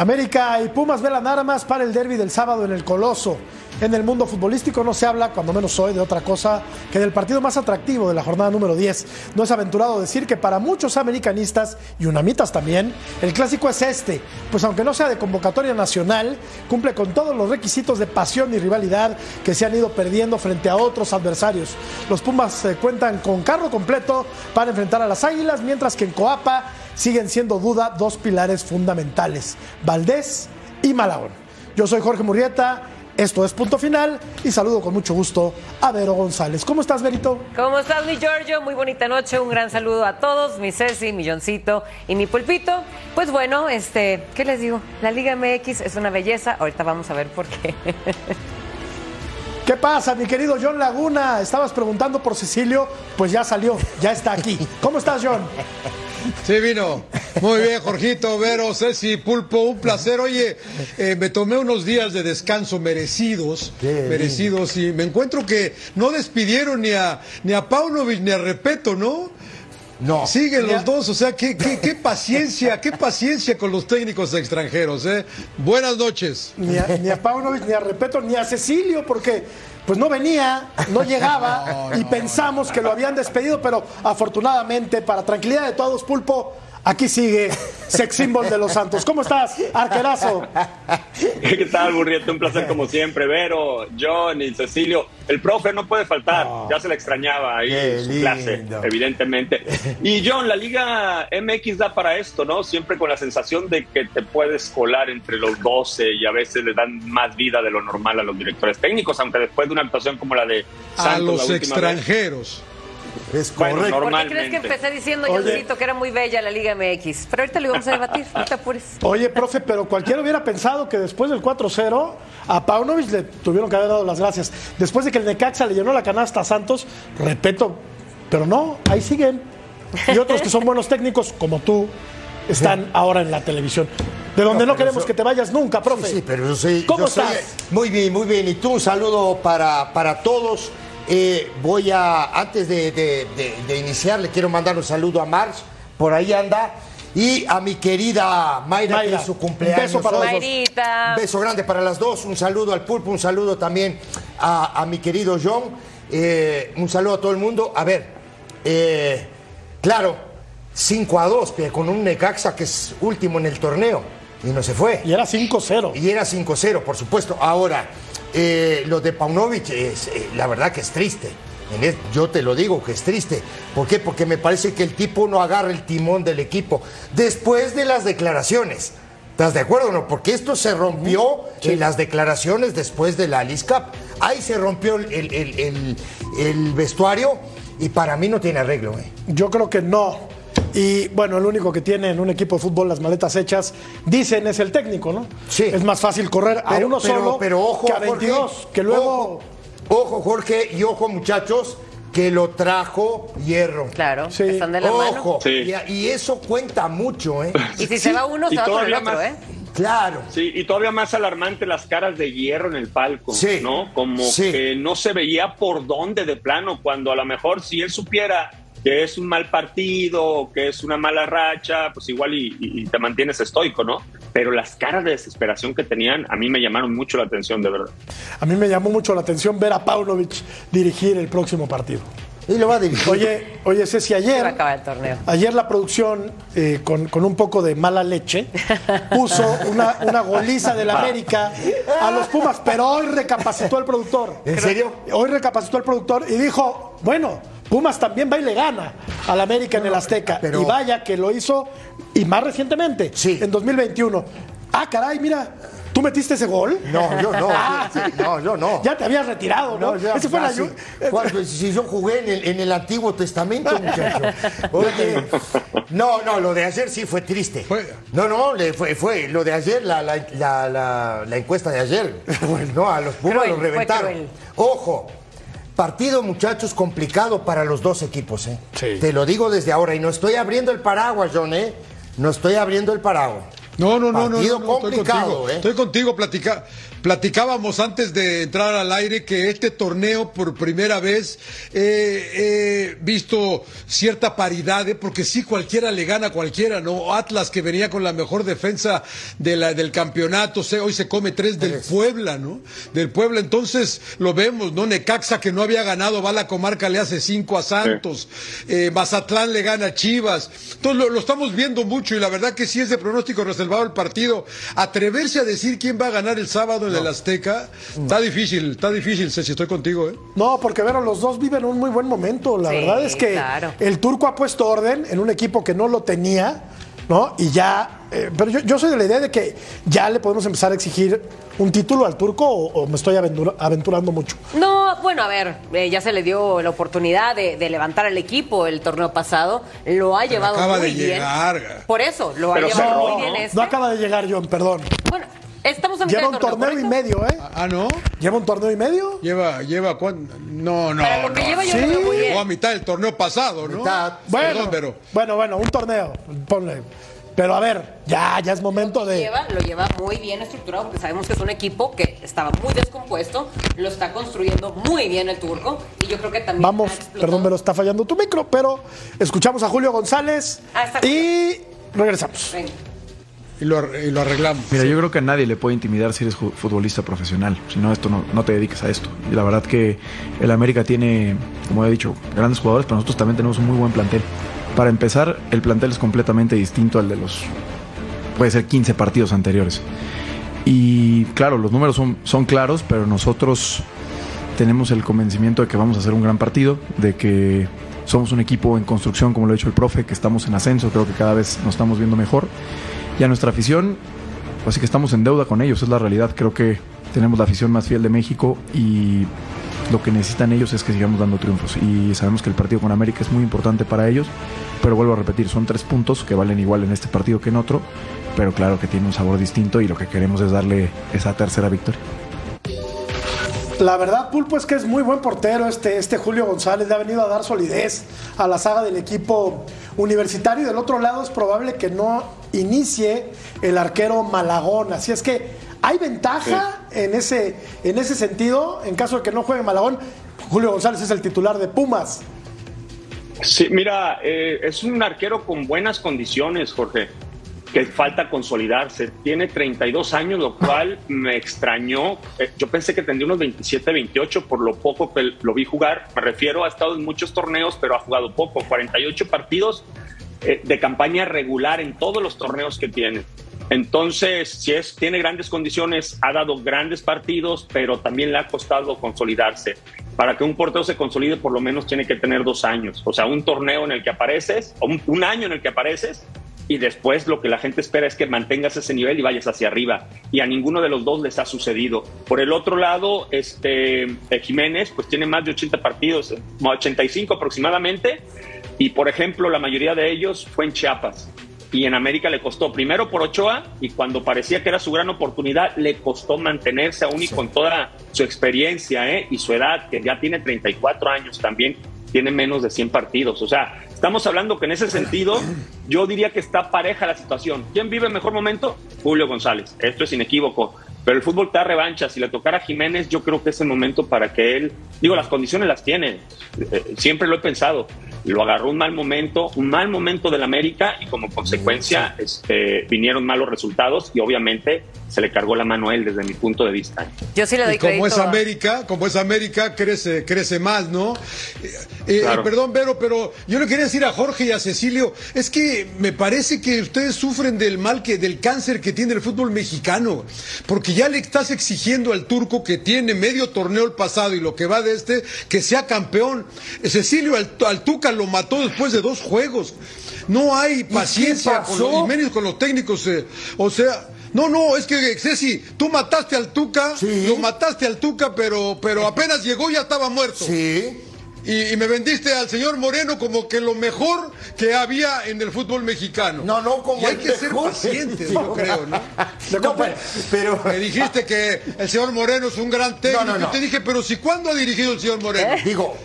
América y Pumas velan armas para el derby del sábado en el Coloso. En el mundo futbolístico no se habla, cuando menos hoy, de otra cosa que del partido más atractivo de la jornada número 10. No es aventurado decir que para muchos americanistas y unamitas también, el clásico es este, pues aunque no sea de convocatoria nacional, cumple con todos los requisitos de pasión y rivalidad que se han ido perdiendo frente a otros adversarios. Los Pumas eh, cuentan con carro completo para enfrentar a las Águilas, mientras que en Coapa siguen siendo duda dos pilares fundamentales, Valdés y Malagón. Yo soy Jorge Murrieta, esto es Punto Final y saludo con mucho gusto a Vero González. ¿Cómo estás, Verito? ¿Cómo estás, mi Giorgio? Muy bonita noche, un gran saludo a todos, mi Ceci, mi Johncito y mi Pulpito. Pues bueno, este, ¿qué les digo? La Liga MX es una belleza, ahorita vamos a ver por qué. ¿Qué pasa, mi querido John Laguna? Estabas preguntando por Cecilio, pues ya salió, ya está aquí. ¿Cómo estás, John? Sí, vino. Muy bien, Jorgito, Vero, Ceci, Pulpo, un placer. Oye, eh, me tomé unos días de descanso merecidos, merecidos, y me encuentro que no despidieron ni a, ni a Paunovic ni a Repeto, ¿no? No. Siguen los dos, o sea, qué, qué, qué paciencia, qué paciencia con los técnicos extranjeros, ¿eh? Buenas noches. Ni a, ni a Paunovic, ni a Repeto, ni a Cecilio, porque pues no venía, no llegaba No, y no, pensamos que lo habían despedido, pero afortunadamente, para tranquilidad de todos, Pulpo, aquí sigue sex symbol de los Santos. ¿Cómo estás, arquerazo? ¿Qué tal, Burrieta? Un placer como siempre. Vero, John y Cecilio. El profe no puede faltar. Ya se le extrañaba ahí en su clase, evidentemente. Y John, la Liga MX da para esto, ¿no? Siempre con la sensación de que te puedes colar entre los 12 y a veces le dan más vida de lo normal a los directores técnicos, aunque después de una actuación como la de A Santos los la última vez, Es Bueno, correcto. ¿Por qué crees que empecé diciendo, Oye. Johncito, que era muy bella la Liga MX? Pero ahorita lo vamos a debatir, no te apures. Oye, profe, pero cualquiera hubiera pensado que después del 4-0 a Paunovic le tuvieron que haber dado las gracias. Después de que el Necaxa le llenó la canasta a Santos, respeto, pero no, ahí siguen. Y otros que son buenos técnicos, como tú, están ahora en la televisión. De donde no, queremos eso- que te vayas nunca, profe. Sí, pero yo soy. ¿Cómo yo soy- estás? muy bien, muy bien. Y tú, un saludo para, para todos. Eh, voy a, antes de, de- de- de iniciar, le quiero mandar un saludo a March, por ahí anda, y a mi querida Mayra, Mayra, que es su un cumpleaños. beso para los dos. Mayrita. Un beso grande para las dos, un saludo al pulpo, un saludo también a, a mi querido John, eh, un saludo a todo el mundo. A ver, eh, claro, 5 a 2, que con un Necaxa que es último en el torneo y no se fue. Y era 5-0. Y era 5-0, por supuesto. Ahora, eh, lo de Paunovic, es, eh, la verdad que es triste. Yo te lo digo que es triste. ¿Por qué? Porque me parece que el tipo no agarra el timón del equipo después de las declaraciones. ¿Estás de acuerdo o no? Porque esto se rompió en las declaraciones después de la Alice Cup. Ahí se rompió el, el- el- el- el vestuario y para mí no tiene arreglo. ¿eh? Yo creo que no. Y bueno, el único que tiene en un equipo de fútbol las maletas hechas, dicen, es el técnico, ¿no? Sí. Es más fácil correr a Pero- uno pero- solo pero ojo, que a Jorge, 22, que luego... Ojo, ojo, Jorge, y ojo, muchachos, que lo trajo Hierro. Claro, Sí. están de la mano. Ojo, Sí. y, y eso cuenta mucho, ¿eh? Y si se va uno, y se va con el otro, más- ¿eh? Claro. Sí, y todavía más alarmante las caras de hierro en el palco, Sí, ¿no? Como sí. que no se veía por dónde de plano, cuando a lo mejor si él supiera que es un mal partido, que es una mala racha, pues igual y, te mantienes estoico, ¿no? Pero las caras de desesperación que tenían a mí me llamaron mucho la atención, de verdad. A mí me llamó mucho la atención ver a Paunovic dirigir el próximo partido. Y lo va a dirigir. Oye, oye, Ceci, ayer, acabar el torneo. ayer la producción, eh, con, con un poco de mala leche, puso una, una goliza del América a los Pumas, pero hoy recapacitó el productor. ¿En serio? Hoy recapacitó el productor y dijo, bueno, Pumas también va y le gana al América en el Azteca. pero- Y vaya que lo hizo, y más recientemente, Sí. en 2021. Ah, caray, mira, ¿tú metiste ese gol? No, yo no. Ah. sí, no, yo no. Ya te habías retirado, ¿no? ya- Ese fue la sí. Cuando- si yo jugué en el, en el Antiguo Testamento, muchacho. Oye, no, no, lo de ayer sí fue triste. No, no, le fue, fue lo de ayer, la, la, la, la- la encuesta de ayer. No, a los Pumas los reventaron. Ojo, partido, muchachos, complicado para los dos equipos, ¿eh? Sí. Te lo digo desde ahora. Y no estoy abriendo el paraguas, John, ¿eh? No estoy abriendo el paraguas. No, no, no, no, no, complicado, estoy contigo, ¿eh? Estoy contigo, platica- platicábamos antes de entrar al aire que este torneo por primera vez he visto cierta paridad, ¿eh? porque sí cualquiera le gana a cualquiera, ¿no? Atlas que venía con la mejor defensa de la, del campeonato, hoy se come tres del Puebla, ¿no? Del Puebla, entonces lo vemos, ¿no? Necaxa que no había ganado, va a la comarca, le hace cinco a Santos, eh, Mazatlán le gana a Chivas, entonces lo, estamos viendo mucho y la verdad que sí es de pronóstico reservado el partido. Atreverse a decir quién va a ganar el sábado en el Azteca, está difícil, está difícil, sé si estoy contigo, ¿eh? No, porque bueno, los dos viven un muy buen momento, la verdad es que el turco ha puesto orden en un equipo que no lo tenía, ¿no? Y ya eh, pero yo, soy de la idea de que ya le podemos empezar a exigir un título al turco o, me estoy aventurando mucho. No, bueno, a ver, eh, ya se le dio la oportunidad de, levantar el equipo el torneo pasado, lo ha llevado acaba muy de bien. Llegar. Por eso, lo ha llevado muy bien. No acaba de llegar, John, perdón. Estamos a Lleva un torneo, y medio, ¿eh? Ah, ¿no? ¿Lleva un torneo y medio? Lleva, lleva cuánto? No, no. Para lo que lleva yo ¿Sí? muy bien. a mitad del torneo pasado, ¿no? Bueno, pero... bueno, bueno, un torneo. Ponle. Pero a ver, ya, ya es momento de. Lleva, lo lleva muy bien estructurado porque sabemos que es un equipo que estaba muy descompuesto, lo está construyendo muy bien el turco y yo creo que también. Vamos, perdón, pero está fallando tu micro, pero escuchamos a Julio González ah, y regresamos. Y lo, y lo, arreglamos. Mira, yo creo que a nadie le puede intimidar si eres futbolista profesional. Si no, esto no, no te dediques a esto. Y la verdad que el América tiene, como he dicho, grandes jugadores, pero nosotros también tenemos un muy buen plantel. Para empezar, el plantel es completamente distinto al de los, puede ser 15 partidos anteriores. Y claro, los números son, son claros, pero nosotros tenemos el convencimiento de que vamos a hacer un gran partido, de que somos un equipo en construcción, como lo ha dicho el profe, que estamos en ascenso, creo que cada vez nos estamos viendo mejor. Y a nuestra afición, pues que estamos en deuda con ellos, es la realidad. Creo que tenemos la afición más fiel de México y lo que necesitan ellos es que sigamos dando triunfos. Y sabemos que el partido con América es muy importante para ellos, pero vuelvo a repetir, son tres puntos que valen igual en este partido que en otro, pero claro que tiene un sabor distinto y lo que queremos es darle esa tercera victoria. La verdad, Pulpo, es que es muy buen portero este, este Julio González, le ha venido a dar solidez a la saga del equipo universitario y del otro lado es probable que no inicie el arquero Malagón. Así es que ¿Hay ventaja en, ese, en ese sentido? En caso de que no juegue Malagón, Julio González es el titular de Pumas. Sí, mira, eh, es un arquero con buenas condiciones, Jorge, que falta consolidarse. Tiene 32 años, lo cual me extrañó. Eh, yo pensé que tendría unos 27, 28 por lo poco que lo vi jugar. Me refiero, ha estado en muchos torneos, pero ha jugado poco. 48 partidos eh, de campaña regular en todos los torneos que tiene. Entonces, si es, tiene grandes condiciones, ha dado grandes partidos, pero también le ha costado consolidarse. Para que un portero se consolide, por lo menos tiene que tener dos años. O sea, un torneo en el que apareces, o un, año en el que apareces, y después lo que la gente espera es que mantengas ese nivel y vayas hacia arriba. Y a ninguno de los dos les ha sucedido. Por el otro lado, este eh, Jiménez, pues tiene más de 80 partidos, 85 aproximadamente, y por ejemplo, la mayoría de ellos fue en Chiapas y en América le costó primero por Ochoa y cuando parecía que era su gran oportunidad le costó mantenerse aún y con toda su experiencia ¿eh? y su edad, que ya tiene 34 años también, tiene menos de 100 partidos. O sea, estamos hablando que en ese sentido yo diría que está pareja la situación. ¿Quién vive mejor momento? Julio González. Esto es inequívoco. Pero el fútbol te da revancha. Si le tocara a Jiménez, yo creo que es el momento para que él, digo, las condiciones las tiene. Eh, siempre lo he pensado lo agarró un mal momento, un mal momento del América y como consecuencia este, vinieron malos resultados y obviamente se le cargó la mano a él desde mi punto de vista. Yo sí le doy y como es América, como es América, crece, crece más, ¿no? Eh, eh, perdón, Vero, pero yo le quería decir a Jorge y a Cecilio, es que me parece que ustedes sufren del mal que, del cáncer que tiene el fútbol mexicano, porque ya le estás exigiendo al turco que tiene medio torneo el pasado y lo que va de este, que sea campeón. Cecilio al, al Tuca lo mató después de dos juegos. No hay paciencia con los, y con los técnicos. Eh, o sea, no, no, es que Ceci, tú mataste al Tuca, lo mataste al Tuca, pero, pero apenas llegó ya estaba muerto. Sí. Y, me vendiste al señor Moreno como que lo mejor que había en el fútbol mexicano. No, no, como y hay que ser pacientes, yo creo, ¿no? no pero, Me dijiste que el señor Moreno es un gran técnico. No, no, Yo te dije, pero si cuándo ha dirigido el señor Moreno? ¿Eh? Digo,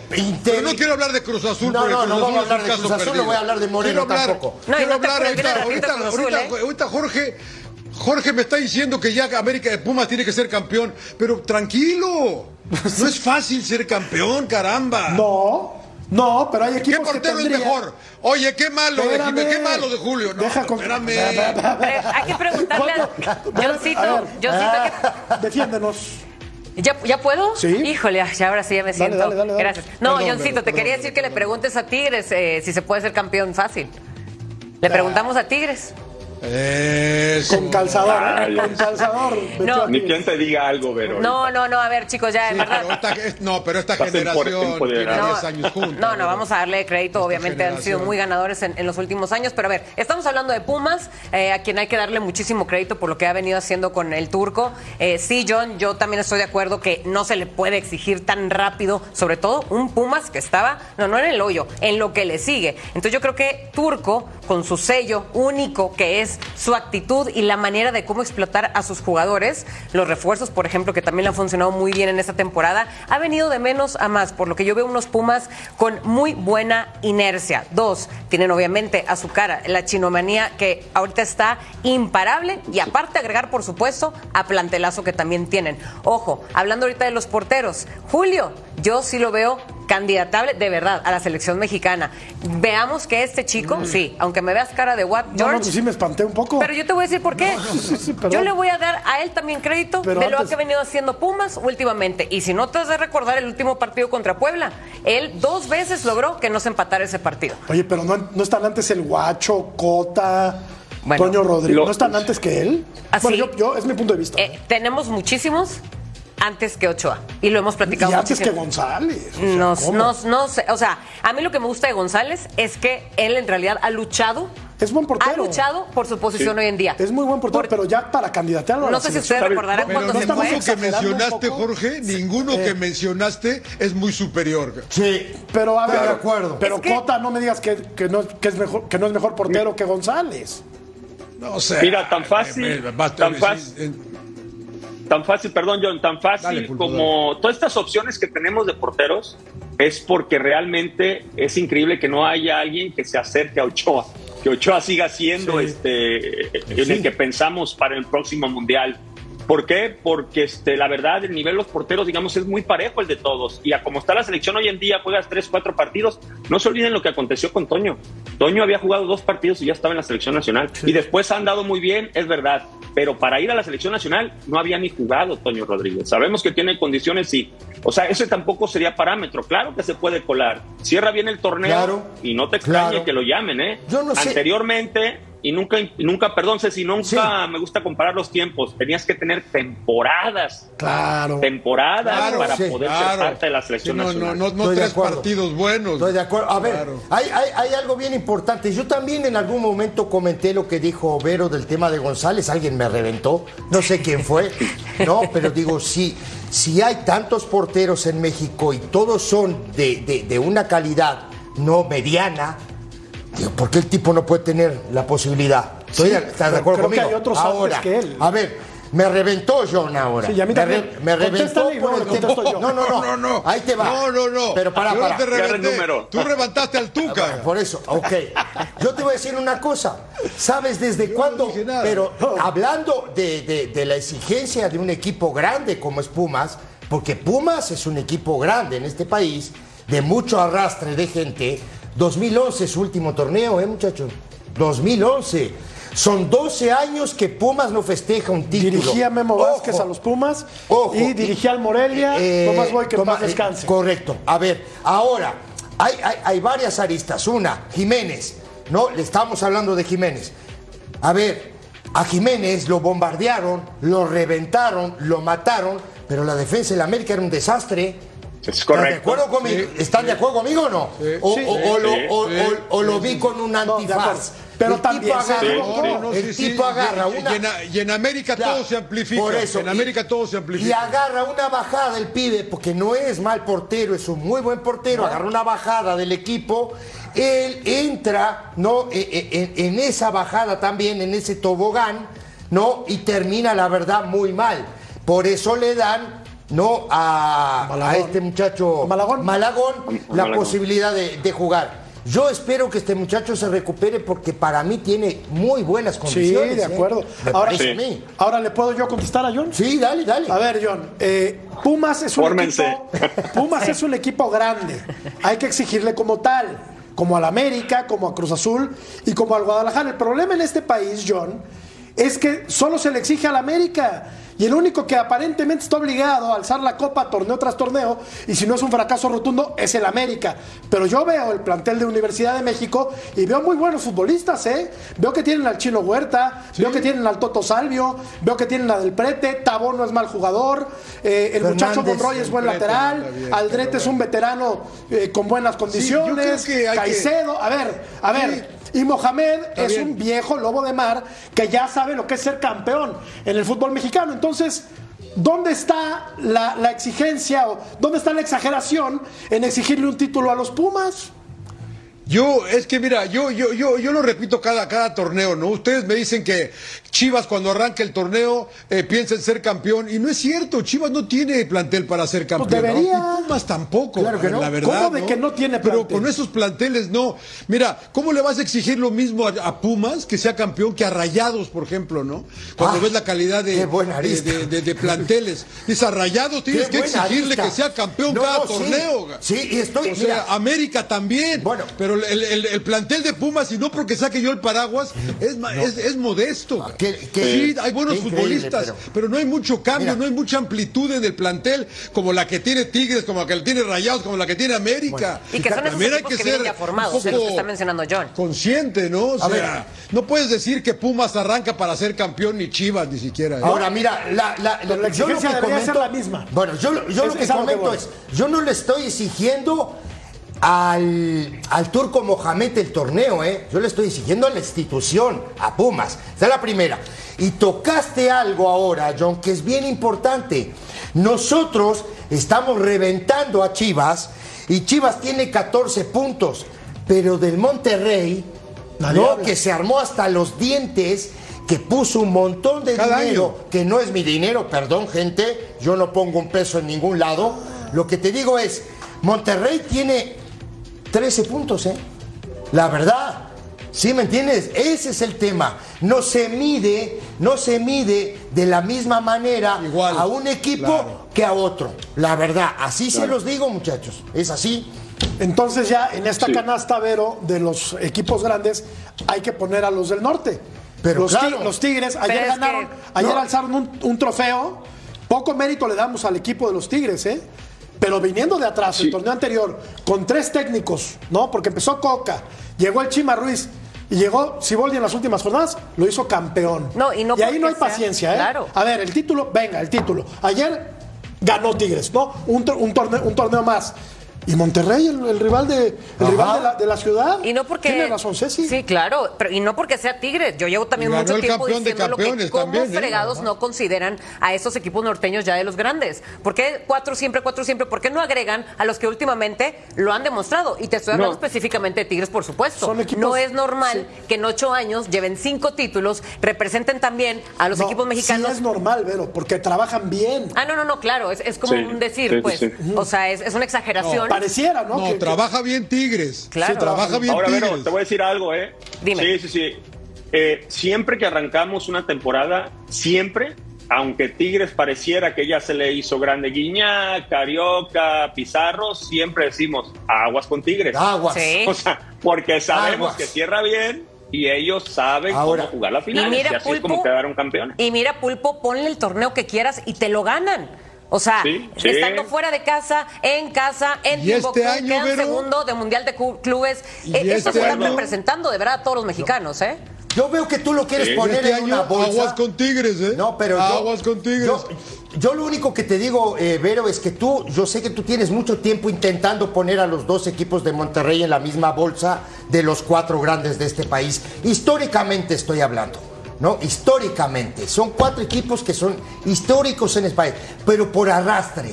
Pero no quiero hablar de Cruz Azul. No, no, no, vamos a hablar de Cruz Azul, no voy a hablar de Moreno quiero tampoco. quiero hablar ahorita, ahorita, ahorita, ahorita Jorge Jorge me está diciendo que ya América de Pumas tiene que ser campeón, pero tranquilo. No es fácil ser campeón, caramba. No, no, pero hay ¿Qué equipos que portero es tendrían- mejor? Oye, qué malo de Espérame. Jiménez, qué malo de Julio. No, Deja con- espérame. Hay que preguntarle a Johncito, Johncito, ¿qué- Defiéndenos. ¿Ya, ¿Ya puedo? Sí. Híjole, ya ahora sí ya me siento. dale, dale, dale. Gracias. No, Perdón, Johncito, te perdón, quería decir que le preguntes a Tigres eh, si se puede ser campeón fácil. Le preguntamos a Tigres. Eso. Con calzador, ¿eh? Ay, Con calzador. a Ni quien te diga algo, Vero. No, no, no, a ver, chicos, ya, en Sí, verdad. pero esta- es- no, pero esta Estás generación tiene empoderado. 10 años juntos. No, no, vamos a darle crédito. Esta Obviamente han sido muy ganadores en, en los últimos años. Pero a ver, estamos hablando de Pumas, eh, a quien hay que darle muchísimo crédito por lo que ha venido haciendo con el turco. Eh, sí, John, yo también estoy de acuerdo que no se le puede exigir tan rápido, sobre todo un Pumas que estaba, no, no en el hoyo, en lo que le sigue. Entonces yo creo que Turco, con su sello único que es su actitud y la manera de cómo explotar a sus jugadores, los refuerzos, por ejemplo, que también han funcionado muy bien en esta temporada, ha venido de menos a más, por lo que yo veo unos Pumas con muy buena inercia. Dos, tienen obviamente a su cara la chinomanía que ahorita está imparable y aparte agregar, por supuesto, a plantelazo que también tienen. Ojo, hablando ahorita de los porteros, Julio, yo sí lo veo candidatable de verdad a la selección mexicana. Veamos que este chico, sí, aunque me veas cara de what, No, no, George, pues sí me espanté un poco. pero yo te voy a decir por qué. sí, sí, perdón. yo le voy a dar a él también crédito Pero de lo que ha venido haciendo Pumas últimamente. Y si no te has de recordar el último partido contra Puebla, él dos veces logró que no se empatara ese partido. Oye, pero no, no están antes el Guacho, Cota, Bueno. Toño Rodríguez. ¿No están antes que él? Así- Bueno, yo, yo- es mi punto de vista. Eh, tenemos muchísimos antes que Ochoa. Y lo hemos y platicado antes que. González. o sea, No, ¿cómo? no, no sé, o sea, a mí lo que me gusta de González es que él en realidad ha luchado, Es buen portero. ha luchado por su posición hoy en día. Es muy buen portero, Por- pero ya para candidatearlo a No sé si ustedes recordarán cuando no se fue. ninguno que mencionaste. Jorge, ninguno Eh. que mencionaste es muy superior. Sí, Pero a ver, de acuerdo. Pero Es que- Cota, no me digas que, que no, que es mejor, que no es mejor portero que González. No, o sea, Mira, tan fácil, eh, eh, tan fácil. Eh, Tan fácil, perdón, John, tan fácil Dale, Pulpo, como todas estas opciones que tenemos de porteros es porque realmente es increíble que no haya alguien que se acerque a Ochoa, que Ochoa siga siendo Sí. este en el que pensamos para el próximo mundial. ¿Por qué? Porque este, la verdad, el nivel de los porteros, digamos, es muy parejo el de todos. Y a como está la selección hoy en día, juegas tres, cuatro partidos. No se olviden lo que aconteció con Toño. Toño había jugado dos partidos y ya estaba en la selección nacional. Y después han dado muy bien, es verdad. Pero para ir a la selección nacional no había ni jugado Toño Rodríguez. Sabemos que tiene condiciones, sí. O sea, ese tampoco sería parámetro. Claro que se puede colar. Cierra bien el torneo Claro. y no te extrañe Claro. que lo llamen, ¿eh? Yo no sé. Y nunca, nunca, perdón, Ceci, nunca Sí. me gusta comparar los tiempos. Tenías que tener temporadas, Claro. temporadas Claro, para sí. poder ser claro. parte de la Sí, selección no, no, nacional. no, no Estoy de tres partidos buenos. Estoy de acuerdo. A ver, Claro. hay, hay- hay algo bien importante. Yo también en algún momento comenté lo que dijo Vero del tema de González. Alguien me reventó. No sé quién fue. No, pero digo, sí. Si hay tantos porteros en México y todos son de, de- de una calidad no mediana, digo, ¿por qué el tipo no puede tener la posibilidad? Sí, de- ¿Estás de acuerdo creo que conmigo? hay otros ahora, que él. A ver, me reventó John ahora. Sí, y a mí me, también. me reventó y el yo. No, no, no. No, no. Ahí te va. No, no, no. Pero para, Yo para. no te reventé. número. Tú levantaste al Tuca. Por eso, ok. Yo te voy a decir una cosa. ¿Sabes desde cuándo? no. Pero hablando de, de- de la exigencia de un equipo grande como es Pumas, porque Pumas es un equipo grande en este país, de mucho arrastre de gente. 2011 es su último torneo, ¿eh, muchachos? 2011. Son 12 años que Pumas no festeja un título. Dirigía Memo Ojo. Vázquez a los Pumas Ojo. y dirigía al Morelia. Eh, Tomás Boy, que toma- paz descanse. eh, correcto. A ver, ahora, hay, hay- hay varias aristas. Una, Jiménez. No, le estamos hablando de Jiménez. A ver, a Jiménez lo bombardearon, lo reventaron, lo mataron, pero la defensa de la América era un desastre. Es ¿Están de correcto. acuerdo conmigo? ¿Están de acuerdo conmigo o no? O, Sí. o- o lo, Sí. o- Sí. o- o lo vi con un antifaz. Pero el también tipo agarra. No, el tipo agarra Y- y una... en- Y en América Claro, todo se amplifica. Por eso. En Y- América todo se amplifica. Y agarra una bajada el pibe, porque no es mal portero, es un muy buen portero. Agarra una bajada del equipo. Él entra, ¿no? E- e- En, en esa bajada también, en ese tobogán, ¿no? Y termina, la verdad, muy mal. Por eso le dan, ¿no? A, Malagón. a este muchacho Malagón. Malagón la Malagón. posibilidad de, de jugar. Yo espero que este muchacho se recupere porque para mí tiene muy buenas Sí, condiciones. de ¿eh? acuerdo. Me Ahora, parece a mí. ahora le puedo yo contestar a John. Sí, dale, dale. A ver, John, eh, Pumas es un Fórmense. equipo. Pumas es un equipo grande. Hay que exigirle como tal, como al América, como a Cruz Azul y como al Guadalajara. El problema en este país, John, es que solo se le exige al América. Y el único que aparentemente está obligado a alzar la copa torneo tras torneo, y si no es un fracaso rotundo, es el América. Pero yo veo el plantel de Universidad de México y veo muy buenos futbolistas, ¿eh? Veo que tienen al Chino Huerta, veo que tienen al Toto Salvio, veo que tienen al del Prete, Tabón no es mal jugador, eh, el muchacho Monroy es buen Prete lateral, bien, Aldrete es un veterano eh, con buenas condiciones, creo que hay que- Caicedo, a ver, a ver. Y Mohamed es bien. un viejo lobo de mar que ya sabe lo que es ser campeón en el fútbol mexicano. Entonces, ¿dónde está la, la exigencia o dónde está la exageración en exigirle un título a los Pumas? Yo, es que mira, yo, yo, yo, yo lo repito cada, cada torneo, ¿no? Ustedes me dicen que Chivas cuando arranca el torneo eh, piensa en ser campeón y no es cierto, Chivas no tiene plantel para ser campeón. ¿no? debería. Y Pumas tampoco, Claro que no. la verdad. ¿Cómo de que no tiene Pero con esos planteles no. Mira, ¿cómo le vas a exigir lo mismo a, a Pumas que sea campeón que a Rayados, por ejemplo, ¿no? Cuando Ah, ves la calidad de, de, de- de- planteles. Dices a Rayados tienes que exigirle arista. que sea campeón No, cada no, sí. torneo. Sí, y estoy- O sea. América también. Bueno. pero el, el- el plantel de Pumas, y no porque saque yo el paraguas, es, ma- es, es modesto. Ah, qué- qué- sí, hay buenos futbolistas, pero- pero... no hay mucho cambio, Mira. no hay mucha amplitud en el plantel, como la que tiene Tigres, como la que tiene Rayados, como la que tiene América. Y que son esos También hay que que vienen ser ya formados, un es lo que poco está mencionando John. Consciente, ¿no? O A sea, ver. no puedes decir que Pumas arranca para ser campeón ni Chivas ni siquiera. ¿eh? Ahora, mira, la, la, Pero la yo lo exigencia que debería comento, ser la misma. Bueno, yo, lo- yo Es- lo que comento es, yo no le estoy exigiendo al, al turco Mohamed el torneo, ¿eh? Yo le estoy exigiendo a la institución, a Pumas. Esa es la primera. Y tocaste algo ahora, John, que es bien importante. Nosotros estamos reventando a Chivas y Chivas tiene 14 puntos, pero del Monterrey, Nadie ¿no? habla. Que se armó hasta los dientes, que puso un montón de Cada dinero, año. que no es mi dinero, perdón, gente, yo no pongo un peso en ningún lado. Lo que te digo es, Monterrey tiene 13 puntos, ¿eh? La verdad. ¿Sí me entiendes? Ese es el tema. No se mide, no se mide de la misma manera Igual, a un equipo claro. que a otro. La verdad, así se los digo, muchachos. Es así. Entonces ya en esta Sí. canasta, Vero, de los equipos grandes, hay que poner a los del norte. Pero los, claro. los Tigres, ayer ganaron, que- ayer no. alzaron un, un trofeo. Poco mérito le damos al equipo de los Tigres, ¿eh? Pero viniendo de atrás, el torneo anterior, con tres técnicos, ¿no? Porque empezó Coca, llegó el Chima Ruiz y llegó Siboldi en las últimas jornadas, lo hizo campeón. No, y no ahí porque no hay sea- paciencia, ¿eh? claro. A ver, el título, venga, el título. Ayer ganó Tigres, ¿no? Un torneo, un torneo más. Y Monterrey, el, el rival, de, el rival de, la, de la ciudad. Y no porque. Tiene razón, Ceci. Sí, claro. Pero, y no porque sea Tigres. Yo llevo también mucho tiempo diciendo lo que cómo también, ¿eh? fregados no consideran a esos equipos norteños ya de los grandes. ¿Por qué cuatro siempre, cuatro siempre? ¿Por qué no agregan a los que últimamente lo han demostrado? Y te estoy hablando No. específicamente de Tigres, por supuesto. Son equipos- no es normal que en ocho años lleven cinco títulos, representen también a los No, equipos mexicanos. Sí es normal, Vero, porque trabajan bien. Ah, no, no, no, claro, es, es como Sí, un decir, pues. sí. O sea, es, es una exageración. Pareciera, ¿no? No, Que- que- trabaja bien Tigres. Claro. Sí, trabaja bien Ahora, Tigres. Vero, te voy a decir algo, ¿eh? Dime. Sí, sí, sí. Eh, siempre que arrancamos una temporada, siempre, aunque Tigres pareciera que ya se le hizo grande Guiñac, Carioca, Pizarro, siempre decimos aguas con Tigres. Aguas. Sí. O sea, porque sabemos Aguas. que cierra bien y ellos saben Ahora. cómo jugar la final. Y mira, y así es como quedaron campeones. Y mira, Pulpo, ponle el torneo que quieras y te lo ganan. O sea, Sí, sí. estando fuera de casa, en casa, en Y Timbuktu, este año, quedan Vero? segundo de Mundial de Clubes. Y Eh, Eso este se está año- representando de verdad a todos los mexicanos, ¿eh? Yo veo que tú lo quieres Sí. poner Este en año, una bolsa. aguas con Tigres, ¿eh? No, pero yo- Aguas con Tigres. Yo, yo lo único que te digo, eh, Vero, es que tú, yo sé que tú tienes mucho tiempo intentando poner a los dos equipos de Monterrey en la misma bolsa de los cuatro grandes de este país. Históricamente estoy hablando. ¿No? Históricamente. Son cuatro equipos que son históricos en país. Pero por arrastre,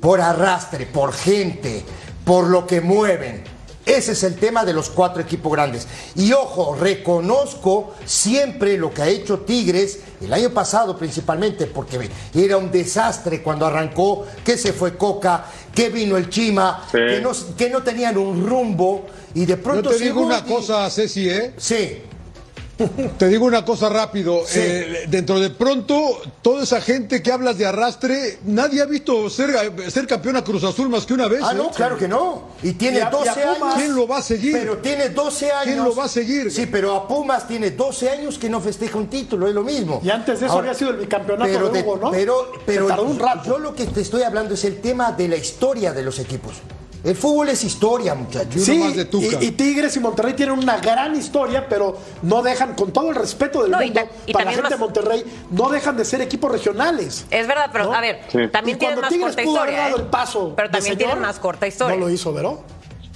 por arrastre, por gente, por lo que mueven. Ese es el tema de los cuatro equipos grandes. Y ojo, reconozco siempre lo que ha hecho Tigres el año pasado principalmente, porque era un desastre cuando arrancó, que se fue Coca, que vino el Chima, Sí. que, no, que no tenían un rumbo y de Yo pronto... te digo una cosa, Ceci, ¿eh? Sí, Te digo una cosa rápido. Sí. Eh, dentro de pronto, toda esa gente que hablas de arrastre, nadie ha visto ser, ser campeón a Cruz Azul más que una vez. Ah, ¿eh? no, claro que no. Y tiene Y a- y a 12 Pumas, años. ¿Quién lo va a seguir? Pero tiene 12 años. ¿Quién lo va a seguir? Sí, pero a Pumas tiene 12 años que no festeja un título, es lo mismo. Y antes de eso había sido el bicampeonato pero de Hugo, ¿no? Pero, pero un rato. yo lo que te estoy hablando es el tema de la historia de los equipos. El fútbol es historia, muchachos. Sí, más de Tuca. y, y Tigres y Monterrey tienen una gran historia, pero no dejan, con todo el respeto del No, mundo, y para la gente de Monterrey, no dejan de ser equipos regionales. Es verdad, pero ¿No? a ver, Sí. también Y tienen cuando más Tigres corta pudo haber historia. dado ¿eh? el paso pero también señor, tienen más corta historia. No lo hizo,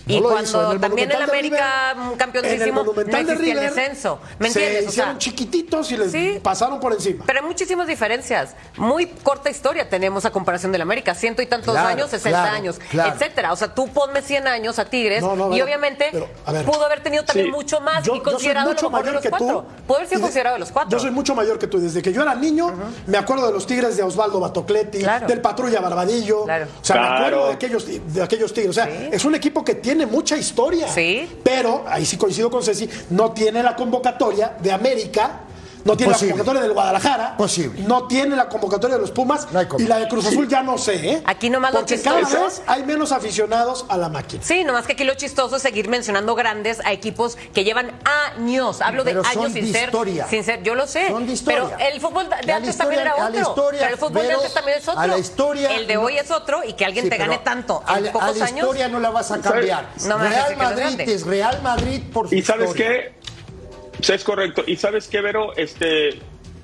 Y No lo hizo. cuando En el también el de América, River- campeoncísimo, en el Monumental no de existía el River, descenso. ¿Me Se entiendes? O sea, hicieron chiquititos y les Sí. pasaron por encima. Pero hay muchísimas diferencias. Muy corta historia tenemos a comparación del América. Ciento y tantos Claro, años, 60 claro, años, claro. etcétera. O sea, tú ponme 100 años a Tigres No, no, y ver, obviamente pero, ver. pudo haber tenido también Sí. mucho más Yo- y considerado a lo mucho mejor de mayor los que tú. cuatro. Pudo haber sido de- considerado de los cuatro. Yo soy mucho mayor que tú. Desde que yo era niño, me acuerdo de los Tigres de Osvaldo Batocletti, Claro. del Patrulla Barbadillo. Claro. O sea, me acuerdo de aquellos, de aquellos Tigres. O sea, es un equipo que tiene mucha historia. Sí. Pero, ahí sí coincido con Ceci, no tiene la convocatoria de América. No tiene Posible. la convocatoria del Guadalajara. Posible. No tiene la convocatoria de los Pumas. No hay y la de Cruz Azul ya no sé, ¿eh? Aquí nomás lo Porque cada chistoso- vez hay menos aficionados a la máquina. Sí, nomás que aquí lo chistoso es seguir mencionando grandes a equipos que llevan años. Hablo de Pero años sin de ser, historia. sin ser. Yo lo sé. Son de historia. Pero el fútbol de antes también historia- era a la otro. historia, pero el fútbol de antes también es otro. a la historia el de hoy es otro y que alguien Sí, te gane tanto A, en la- pocos a la años. historia no la vas a cambiar. No Real Madrid es Real Madrid por su Y sabes historia. qué, es correcto. Y sabes qué, Vero, este,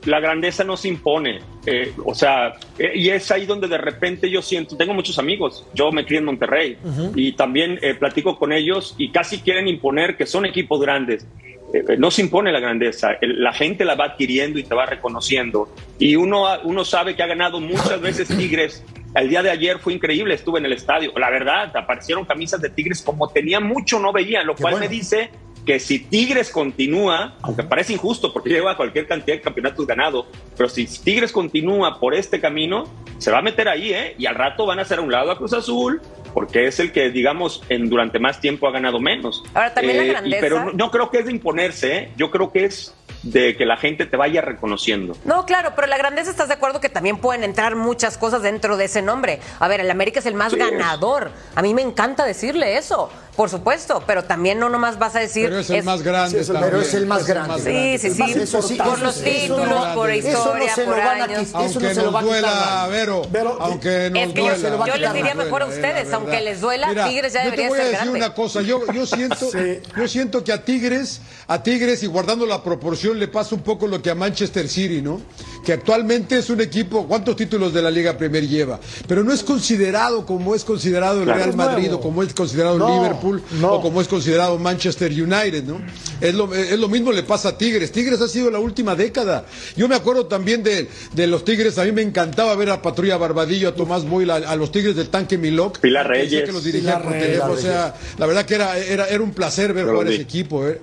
la grandeza no se impone. Eh, o sea, eh, y es ahí donde de repente yo siento, tengo muchos amigos, yo me crié en Monterrey y también eh, platico con ellos y casi quieren imponer que son equipos grandes. Eh, eh, no se impone la grandeza, el- la gente la va adquiriendo y te va reconociendo. Y uno, uno sabe que ha ganado muchas veces Tigres. El día de ayer fue increíble, estuve en el estadio. La verdad, aparecieron camisas de Tigres como tenía mucho, no veía, lo Qué cual bueno. me dice que si Tigres continúa, aunque parece injusto porque lleva cualquier cantidad de campeonatos ganado, pero si Tigres continúa por este camino, se va a meter ahí, ¿eh? Y al rato van a hacer a un lado a Cruz Azul, porque es el que, digamos, en, durante más tiempo ha ganado menos. Ahora, también la y- grandeza- pero no, no creo que es de imponerse, ¿eh? Yo creo que es de que la gente te vaya reconociendo. No, claro, pero la grandeza estás de acuerdo que también pueden entrar muchas cosas dentro de ese nombre. A ver, el América es el más Sí. ganador. A mí me encanta decirle eso, por supuesto, pero también no nomás vas a decir. Pero es el más grande. Sí, es el- también. pero es el más grande. Sí, sí, sí. más Eso sí, por eso los títulos, por eso no historia, por años. Aunque no se lo va nos duela. Vero, Pero- aunque nos Es que duela. yo- se lo va a yo quitar les diría mejor a ustedes, aunque les duela, Mira, Tigres ya yo debería te voy a ser decir grande. una cosa, yo, yo siento, Sí. yo siento que a Tigres, a Tigres y guardando la proporción le pasa un poco lo que a Manchester City, ¿no? Que actualmente es un equipo, ¿cuántos títulos de la Liga Premier lleva? Pero no es considerado como es considerado el Claro. Real Madrid o como es considerado el No, Liverpool no. o como es considerado Manchester United, ¿no? Es lo, es lo mismo le pasa a Tigres. Tigres ha sido la última década. Yo me acuerdo también de, de los Tigres, a mí me encantaba ver a Patrulla Barbadillo, a Tomás Boyle, a, a los Tigres del tanque Milok. Pilar Reyes. que los dirigía Pilar por Reyes. teléfono, o sea, la verdad que era, era, era un placer ver jugar ese equipo, ¿eh?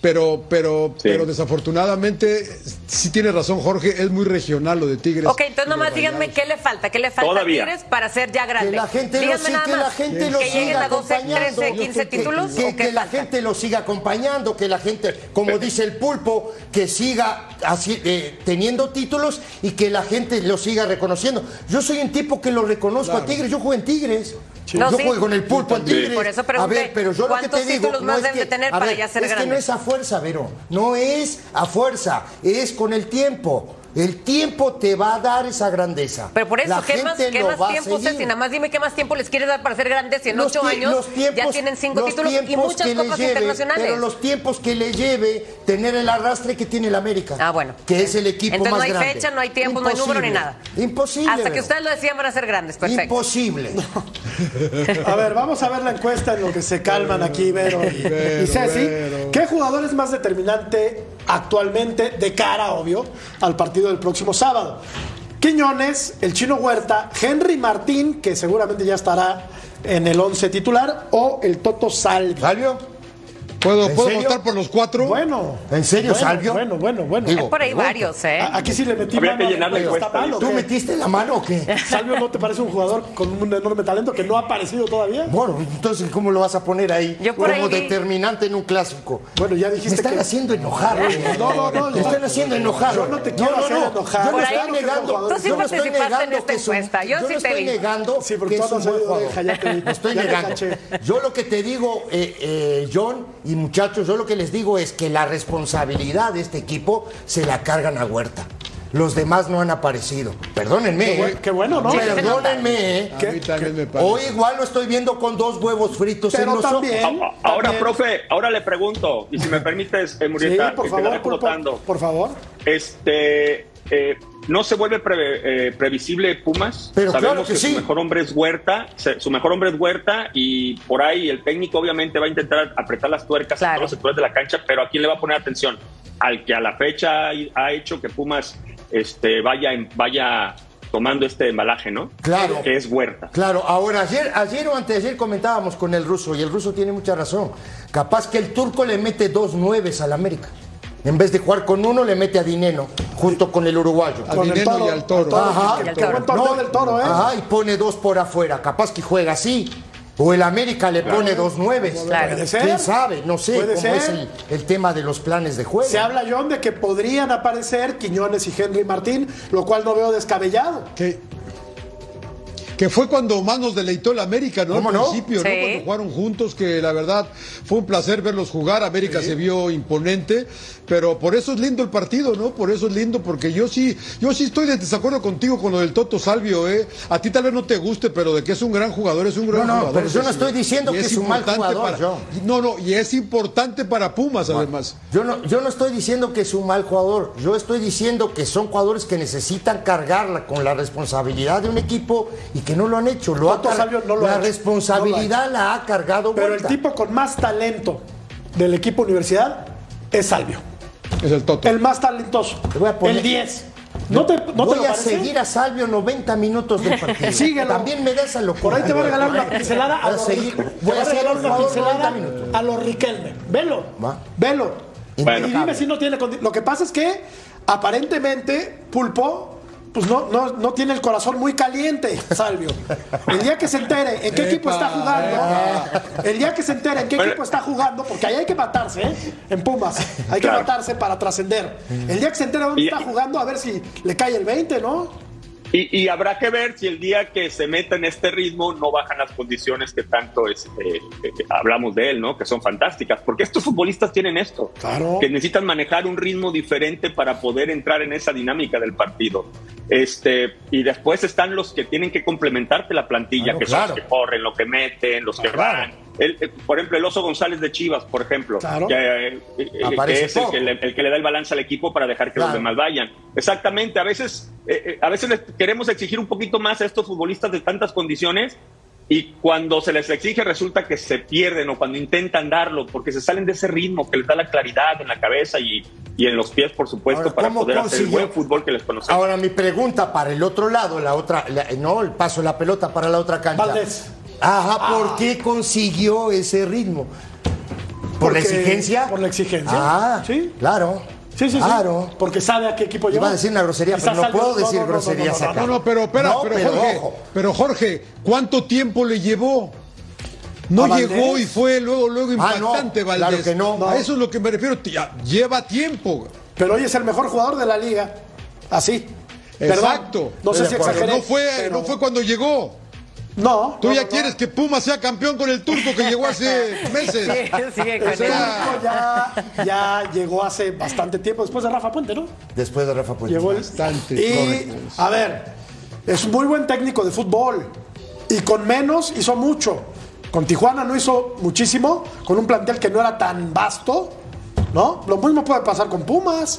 Pero, pero, Sí. pero desafortunadamente, sí tiene razón Jorge, es muy regional lo de Tigres. Ok, entonces nomás díganme qué le falta, qué le falta Todavía. a Tigres para ser ya grande. Que la gente lo, díganme siga, nada que la gente lo que lleguen siga a 12, acompañando. 13, 15 Que- títulos que, o qué que la gente lo siga acompañando, que la gente, como dice el pulpo, que siga así, eh, teniendo títulos y que la gente lo siga reconociendo. Yo soy un tipo que lo reconozco a Tigres, yo juego en Tigres. No, yo sí. juego con el pulpo en Sí. Tigres. Por eso a ver, pero yo lo que ¿cuántos te digo, no más es que, tener a para ver, ya ser es que no es a fuerza, Vero. No es a fuerza, es con el tiempo. El tiempo te va a dar esa grandeza. Pero por eso, La ¿qué más, qué tiempo. Ceci? Nada más dime qué más tiempo les quieres dar para ser grandes si en Los ocho años los ya tiempos- tienen cinco los títulos y muchas copas lleve, internacionales. Pero los tiempos que le lleve tener el arrastre que tiene el América. Ah, bueno. Que es el equipo Entonces más no hay grande. fecha, no hay tiempo, no hay número ni nada. Imposible. Hasta que ustedes lo decían van a ser grandes, perfecto. Imposible. A ver, vamos a ver la encuesta en lo que se calman aquí, Vero y, Vero, y Ceci. Vero. ¿Qué jugador es más determinante actualmente, de cara, obvio, al partido del próximo sábado? Quiñones, el chino Huerta, Henry Martín, que seguramente ya estará en el 11 titular, o el Toto Salvi. ¿Salvio? ¿Puedo, ¿En ¿puedo votar por los cuatro? Bueno. ¿En serio, bueno, Salvio? Bueno, bueno, bueno. Digo, Hay por ahí varios, ¿eh? A- Aquí sí le metí Habría mano. que llenar la pero está encuesta. mal, ¿o ¿Tú metiste la mano o qué? Salvio no te parece un jugador con un enorme talento que no ha aparecido todavía. Bueno, entonces, ¿cómo lo vas a poner ahí? Yo por como ahí vi- determinante en un clásico. Bueno, ya Me dijiste están que haciendo enojar. No, no, no, Me están haciendo enojar. yo no te quiero hacer enojar. Yo no estoy negando. Tú sí yo no estoy participaste en negando esta encuesta, yo sí no te estoy vi. negando que es un buen jugador. No estoy negando. Yo lo que te digo, eh, eh, John y muchachos, yo lo que les digo es que la responsabilidad de este equipo se la cargan a Huerta. Los demás no han aparecido. Perdónenme. Qué, eh. buen- qué bueno, ¿no? Sí, Perdónenme. eh. A mí también me parece. Hoy igual lo estoy viendo con dos huevos fritos en los ojos. también. A- Ahora, también. profe, ahora le pregunto, y si me permites, eh, Sí, Murieta, por que te la favor, dejo Pulpo, votando. por favor. Este, eh, ¿no se vuelve pre- eh, previsible Pumas? Pero Sabemos claro que sí. su mejor hombre es Huerta, su mejor hombre es Huerta y por ahí el técnico obviamente va a intentar apretar las tuercas Claro. en todos los sectores de la cancha, pero ¿a quién le va a poner atención? Al que a la fecha ha, hecho que Pumas este, vaya, en- vaya tomando este embalaje, ¿no? Claro. Que es Huerta. Claro, ahora ayer, ayer o antes de ayer comentábamos con el ruso y el ruso tiene mucha razón. Capaz que el turco le mete dos nueves al América. En vez de jugar con uno, le mete a Dineno, junto con el uruguayo. A Dineno y al Toro. Ajá. Que- que buen torneo del toro, ¿eh? Ajá, y pone dos por afuera. Capaz que juega así. O el América le pone dos nueves. Claro. Puede ser. ¿Quién sabe? No sé Puede cómo ser. es el, el tema de los planes de juego. Se habla, John, de que podrían aparecer Quiñones y Henry Martín, lo cual no veo descabellado. Que, que fue cuando más nos deleitó el América, ¿no? ¿Cómo Al no? principio, ¿no? Sí. Cuando jugaron juntos, que la verdad fue un placer verlos jugar. América se vio imponente, pero por eso es lindo el partido, ¿no? Por eso es lindo, porque yo sí, yo sí estoy de desacuerdo contigo con lo del Toto Salvio, ¿eh? A ti tal vez no te guste, pero de que es un gran jugador, es un gran No, no, jugador. pero yo no estoy diciendo que es un mal jugador, para-. No, no, y es importante para Pumas, además. Yo no, yo no estoy diciendo que es un mal jugador, yo estoy diciendo que son jugadores que necesitan cargarla con la responsabilidad de un equipo y que no lo han hecho. Lo ha Toto Salvio no lo ha la hecho, responsabilidad la ha cargado Pero el tipo con más talento del equipo universidad es Salvio. Es el Toto. El más talentoso. Te voy a poner- El 10. ¿No te, no te Voy lo a parece? seguir a Salvio 90 minutos del partido. Síguelo. También me da esa locura. Por ahí te voy a regalar una pincelada a a los seguir, voy Te a seguir regalar un una pincelada 90 minutos. a los Riquelme. Velo. Va. Velo. Bueno. y dime si no tiene Lo que pasa es que aparentemente Pulpo pues no, no, no tiene el corazón muy caliente, Salvio. El día que se entere en qué equipo está jugando, el día que se entere en qué Bueno. equipo está jugando, porque ahí hay que matarse, ¿eh? En Pumas. Hay que Claro. matarse para trascender. El día que se entere dónde Y- está jugando, a ver si le cae el 20, ¿no? Y, y habrá que ver si el día que se meta en este ritmo no bajan las condiciones que tanto este, eh, hablamos de él, ¿no? Que son fantásticas. Porque estos futbolistas tienen esto. Claro. Que necesitan manejar un ritmo diferente para poder entrar en esa dinámica del partido. Este, y después están los que tienen que complementarte la plantilla, Claro, que claro. son los que corren, los que meten, los que Claro. van. El- eh, por ejemplo, el Oso González de Chivas, por ejemplo, Claro. que, eh, eh, que Aparece es el que, le, el que le da el balance al equipo para dejar que los Claro. demás vayan. Exactamente, a veces, eh, a veces les queremos exigir un poquito más a estos futbolistas de tantas condiciones y cuando se les exige resulta que se pierden o cuando intentan darlo porque se salen de ese ritmo que les da la claridad en la cabeza y, y en los pies, por supuesto, Ahora, para ¿cómo poder hacer el consiguió? buen fútbol que les conocemos. Ahora mi pregunta para el otro lado, la otra, la- no, el paso la pelota para la otra cancha. Valdés. Ajá, ¿por qué consiguió ese ritmo? ¿Por la exigencia? por la exigencia. Ah, Sí. Claro. Sí, sí, sí. Claro. Porque sabe a qué equipo lleva. Iba a decir una grosería, Quizás pero no puedo decir no, no, no, groserías no, no, acá. No, no, pero espera, No, pero, pero Jorge, ojo. pero Jorge, ¿cuánto tiempo le llevó? No ¿A Valdés? llegó y fue luego, luego Ah, no, impactante, claro Valdés. que no. A eso es lo que me refiero. Lleva tiempo. Pero hoy es el mejor jugador de la liga. Así. Perdón, Exacto. no sé si exageré. No fue, pero- no fue cuando llegó. No. Tú no, ya no, quieres no. que Puma sea campeón con el turco que llegó hace meses. Sí, sigue con O sea, Turco ya, ya llegó hace bastante tiempo después de Rafa Puente, ¿no? Después de Rafa Puente. Llegó el Bastante, Y, a ver, es un muy buen técnico de fútbol. Y con menos hizo mucho. Con Tijuana no hizo muchísimo, con un plantel que no era tan vasto, ¿no? Lo mismo puede pasar con Pumas.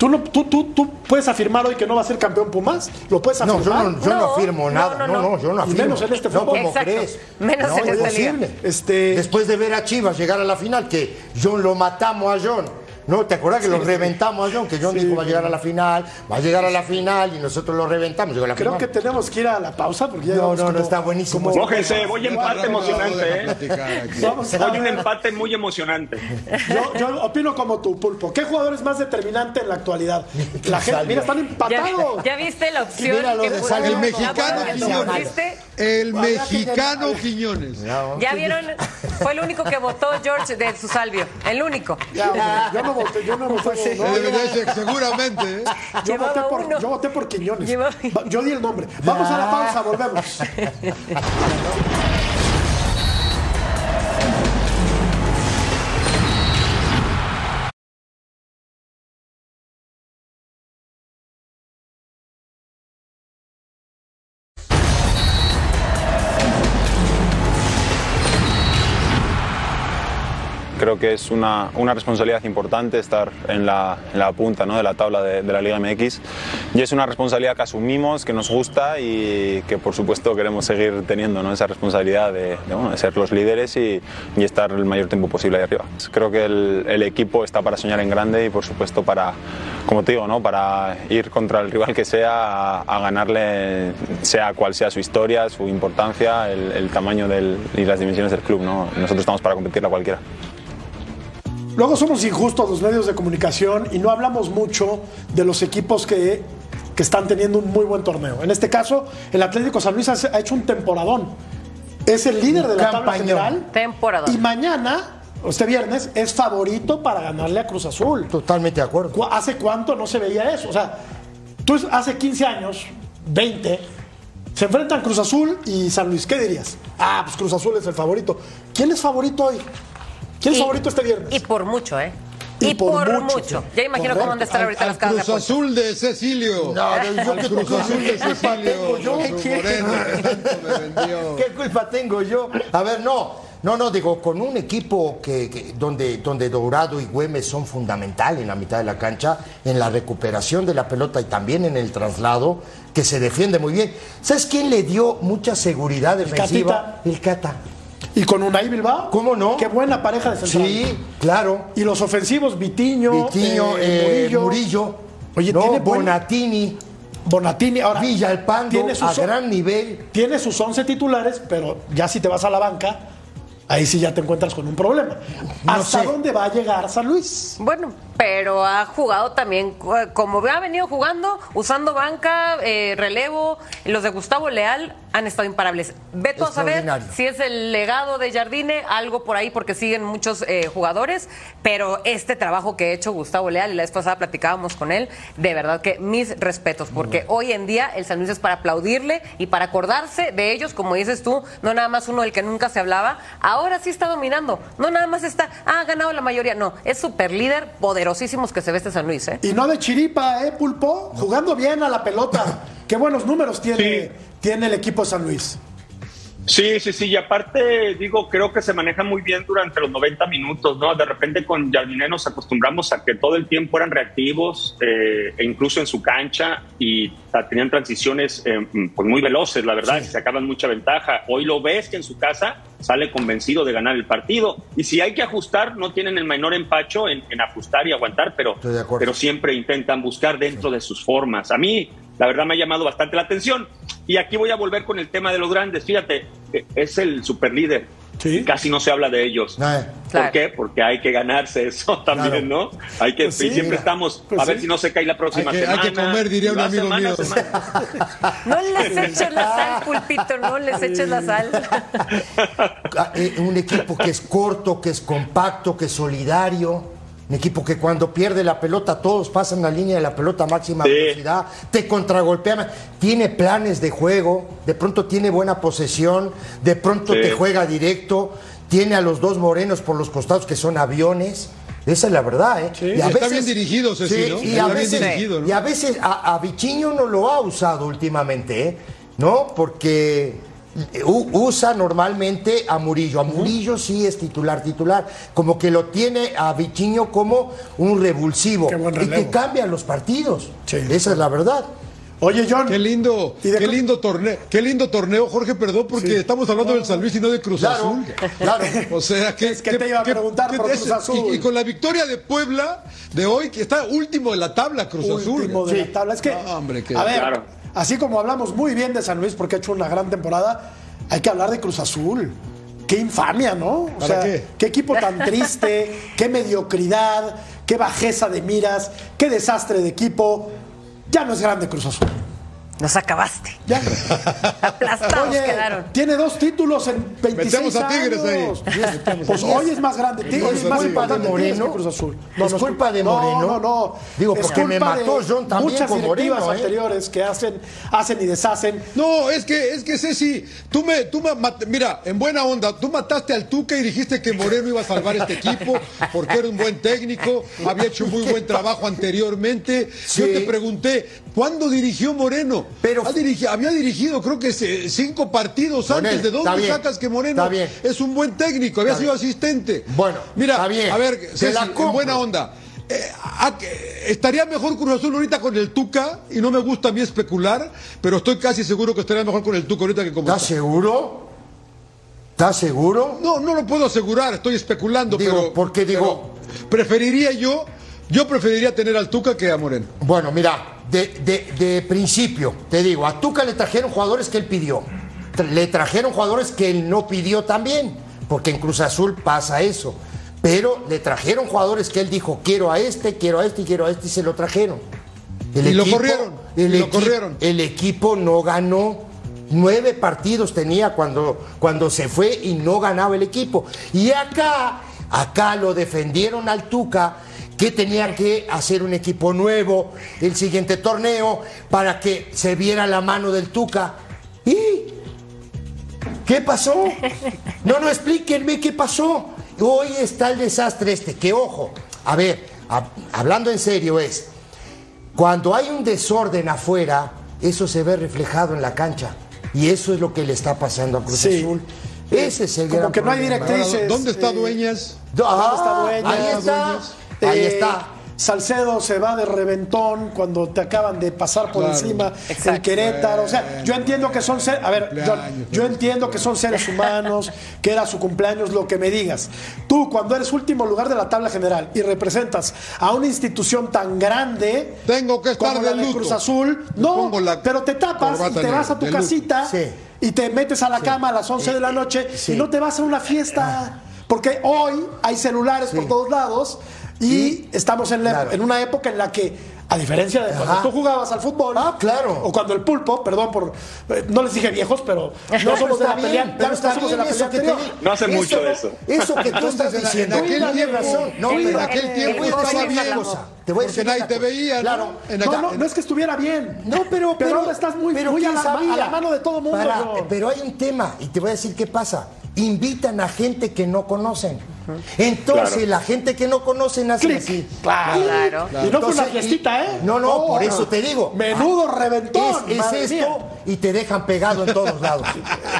¿Tú, no, tú, tú, tú puedes afirmar hoy que no va a ser campeón Pumas? ¿Lo puedes No, yo afirmar? no, yo no No, afirmo no, nada. no, No, no, no. yo no afirmo. menos en este No, fútbol. ¿cómo Exacto. crees? Menos no, en liga. imposible. Este- Después de ver a Chivas llegar a la final, que John lo matamos a John ¿no? ¿Te acuerdas que los reventamos, John? Que John dijo va a llegar a la final, va a llegar a la final y nosotros lo reventamos. Llegó a la Creo final. que tenemos que ir a la pausa porque ya No, no, no, como- está buenísimo. como- Mójense, voy empate emocionante, ¿eh? Vamos a Voy un empate muy emocionante. Yo, yo opino como tu pulpo. ¿Qué jugador es más determinante en la actualidad? La gente, mira, están ¿Ya, empatados. ya viste la opción? Mira lo que de El no, mexicano no, no, Quiñones. El mexicano Quiñones. Ya vieron, fue el único que votó George de su salvio, el único. Ya, yo no voté, yo no voté. no, Eh, yo, seguramente. ¿eh? yo voté por, yo voté por Quiñones. Llevaba- Yo di el nombre. Vamos a la pausa, volvemos. que es una, una responsabilidad importante estar en la, en la punta ¿no? de la tabla de, de la Liga MX y es una responsabilidad que asumimos, que nos gusta y que por supuesto queremos seguir teniendo ¿no? esa responsabilidad de, de, bueno, de ser los líderes y, y estar el mayor tiempo posible ahí arriba. Creo que el, el equipo está para soñar en grande y por supuesto para, como te digo, ¿no? para ir contra el rival que sea a, a ganarle, sea cual sea su historia, su importancia, el, el tamaño del, y las dimensiones del club. ¿no? Nosotros estamos para competirle a cualquiera. Luego somos injustos los medios de comunicación y no hablamos mucho de los equipos que, que están teniendo un muy buen torneo. En este caso, el Atlético San Luis ha, ha hecho un temporadón. Es el líder de la tabla general. Temporadón. Y mañana, este viernes, es favorito para ganarle a Cruz Azul. Totalmente de acuerdo. ¿Cu- ¿Hace cuánto no se veía eso? O sea, tú hace 15 años, 20, se enfrentan Cruz Azul y San Luis. ¿Qué dirías? Ah, pues Cruz Azul es el favorito. ¿Quién es favorito hoy? ¿Quién es favorito este viernes? Y por mucho, ¿eh? Y Y, por por, mucho, mucho. sí. Ya imagino Correcto. cómo han de estar ahorita al las casas de Cruz. Azul de Cecilio. No, yo qué Cruz culpa- Azul de Cecilio. yo. que. ¿Qué culpa tengo yo? A ver, no, no, no, digo, con un equipo que, que- donde, donde Dorado y Güemes son fundamentales en la mitad de la cancha, en la recuperación de la pelota y también en el traslado, que se defiende muy bien. ¿Sabes quién le dio mucha seguridad defensiva? El Cata. ¿Y con Unai Bilbao? ¿Cómo no? Qué buena pareja de central. Sí, claro. Y los ofensivos, Vitiño, Vitiño, eh, eh, Murillo, Oye, no, tiene buen- Bonatini, Bonatini. Ahora, Villalpando, tiene a sus, gran nivel. tiene sus 11 titulares, pero ya si te vas a la banca, ahí sí ya te encuentras con un problema. No ¿Hasta sé. dónde va a llegar San Luis? Bueno, pero ha jugado también, como ha venido jugando, usando banca, eh, relevo. Los de Gustavo Leal han estado imparables. Veto a saber si es el legado de Jardine, algo por ahí, porque siguen muchos eh, jugadores. Pero este trabajo que ha hecho Gustavo Leal, y la vez pasada platicábamos con él, de verdad que mis respetos, porque hoy en día el San Luis es para aplaudirle y para acordarse de ellos, como dices tú, no nada más uno del que nunca se hablaba. Ahora sí está dominando, no nada más está, ah, ha ganado la mayoría, no, es super líder, poderosísimos que se ve este San Luis, ¿eh? Y no de chiripa, ¿eh, Pulpo? Jugando bien a la pelota. Qué buenos números tiene, Sí. tiene el equipo de San Luis. Sí, sí, sí, y aparte, digo, creo que se maneja muy bien durante los 90 minutos, ¿no? De repente con Jardine nos acostumbramos a que todo el tiempo eran reactivos, eh, e incluso en su cancha, y tenían transiciones eh, pues muy veloces, la verdad, y sacaban mucha ventaja. Hoy lo ves que en su casa sale convencido de ganar el partido, y si hay que ajustar, no tienen el menor empacho en, en ajustar y aguantar, pero, pero siempre intentan buscar dentro de sus formas. A mí, la verdad, me ha llamado bastante la atención. Y aquí voy a volver con el tema de los grandes. Fíjate, eh, es el superlíder. Sí. Casi no se habla de ellos. Eh. ¿Por Claro. qué? Porque hay que ganarse eso también, Claro. ¿no? Hay que, Pues sí, y siempre mira. estamos Pues a ver sí. si no se cae la próxima Hay que- hay semana. que comer, diría un amigo semana, mío. semana. No les eches la sal, pulpito, no les eches la sal. Ah, eh, un equipo que es corto, que es compacto, que es solidario. Un equipo que cuando pierde la pelota todos pasan la línea de la pelota a máxima Sí. velocidad, te contragolpean, tiene planes de juego, de pronto tiene buena posesión, de pronto Sí. te juega directo, tiene a los dos morenos por los costados que son aviones. Esa es la verdad, ¿eh? Sí. Y Y está bien dirigido, Ceci, Sí, ¿no? y a bien veces, dirigido, ¿no? y a veces a, a Vichiño no lo ha usado últimamente, ¿eh? ¿no? Porque usa normalmente a Murillo. A Murillo sí es titular, titular. Como que lo tiene a Vichiño como un revulsivo. Y que cambia los partidos. Sí. Esa es la verdad. Oye, John. Qué lindo, ¿Y de qué lindo torneo, qué lindo torneo, Jorge, perdón, porque estamos hablando del San Luis y no de Cruz Claro, Azul. claro. O sea, que, Es que te iba a preguntar por Cruz Azul. Y, y con la victoria de Puebla de hoy, que está último de la tabla, Cruz último Azul. de la tabla. Es que, No, hombre, que- a ver, Claro. Así como hablamos muy bien de San Luis porque ha hecho una gran temporada, hay que hablar de Cruz Azul. Qué infamia, ¿no? O ¿Para sea, qué? equipo tan triste, qué mediocridad, qué bajeza de miras, qué desastre de equipo. Ya no es grande Cruz Azul. Nos acabaste. Ya. Aplastados Oye, quedaron. tiene dos títulos en 26 Metemos a Tigres ahí. años. Pues hoy es más grande. Tigres ¿Es es más culpa de importante Moreno? que Cruz Azul. ¿Es culpa de Moreno? No, no, no. Digo, Es porque me mató John también Muchas con Moreno, ¿eh? anteriores que hacen, hacen y deshacen. No, es que, es que Ceci, tú me, tú me mat- mira, en buena onda, tú mataste al Tuca y dijiste que Moreno iba a salvar este equipo porque era un buen técnico, había hecho un muy buen trabajo anteriormente. Yo te pregunté, ¿cuándo dirigió Moreno? Pero- Ha dirigi- había dirigido creo que cinco partidos antes. ¿De dónde bien, sacas que Moreno bien. es un buen técnico? Había sido bien. asistente. Bueno, mira, está bien, a ver, Ceci, la en buena onda. Eh, a- que- estaría mejor Cruz Azul ahorita con el Tuca y no me gusta a mí especular, pero estoy casi seguro que estaría mejor con el Tuca ahorita que con ¿Estás seguro? ¿Estás seguro? No, no lo puedo asegurar, estoy especulando, Digo, pero porque digo- pero preferiría yo, yo preferiría tener al Tuca que a Moreno. Bueno, mira, de, de- de principio, te digo, a Tuca le trajeron jugadores que él pidió. Le trajeron jugadores que él no pidió también, porque en Cruz Azul pasa eso. Pero le trajeron jugadores que él dijo, quiero a este, quiero a este y quiero a este, y se lo trajeron. Y lo corrieron, El, y lo equi- corrieron. el equipo no ganó. Nueve partidos tenía cuando, cuando se fue y no ganaba el equipo. Y acá, acá lo defendieron al Tuca, que tenía que hacer un equipo nuevo el siguiente torneo para que se viera la mano del Tuca. ¿Y qué pasó? No, no, explíquenme qué pasó. Hoy está el desastre este, que ojo, a ver, hab- hablando en serio es, cuando hay un desorden afuera, eso se ve reflejado en la cancha. Y eso es lo que le está pasando a Cruz Sí. Azul. Ese es el Como gran que no hay problema. directrices. ¿Dónde está eh, Dueñas? Ah, está Dueñas? ahí está. Dueñas. Ahí Eh, está. Salcedo se va de reventón cuando te acaban de pasar por Claro. encima el. Querétaro. O sea, yo entiendo que son seres, a ver, John, Cumpleaños, yo entiendo que son seres humanos, que era su cumpleaños, lo que me digas. Tú, cuando eres último lugar de la tabla general y representas a una institución tan grande Tengo que estar como de la de luto. Cruz Azul, no, pero te tapas y te vas a tu casita Sí. y te metes a la cama a las 11 de la noche sí. y no te vas a una fiesta. Porque hoy hay celulares por todos lados y estamos en, la- Claro. en una época en la que, a diferencia de cuando Ajá. tú jugabas al fútbol, Ah, claro. o cuando el pulpo, perdón por. eh, no les dije viejos, pero no somos de la pelea, está la que te. No hace mucho de eso. Eso que tú estás en- diciendo. en aquel tienes tiempo- razón. No, en pero aquel tiempo te voy a estaba bien. cosa. Te voy a decir nadie te veía, ¿no? Claro. En No, acá- no, no es que estuviera bien. No, pero, pero, pero estás muy, pero muy a, ¿quién la, sabía? a la mano de todo mundo. Para- pero hay un tema y te voy a decir qué pasa. Invitan a gente que no conocen. Entonces Claro. la gente que no conocen hace Clic. así. Claro. Claro. Y no fue una fiestita, ¿eh? No, no, Oh, por eso te digo. Menudo reventón. Es, es esto mía. Y te dejan pegado en todos lados.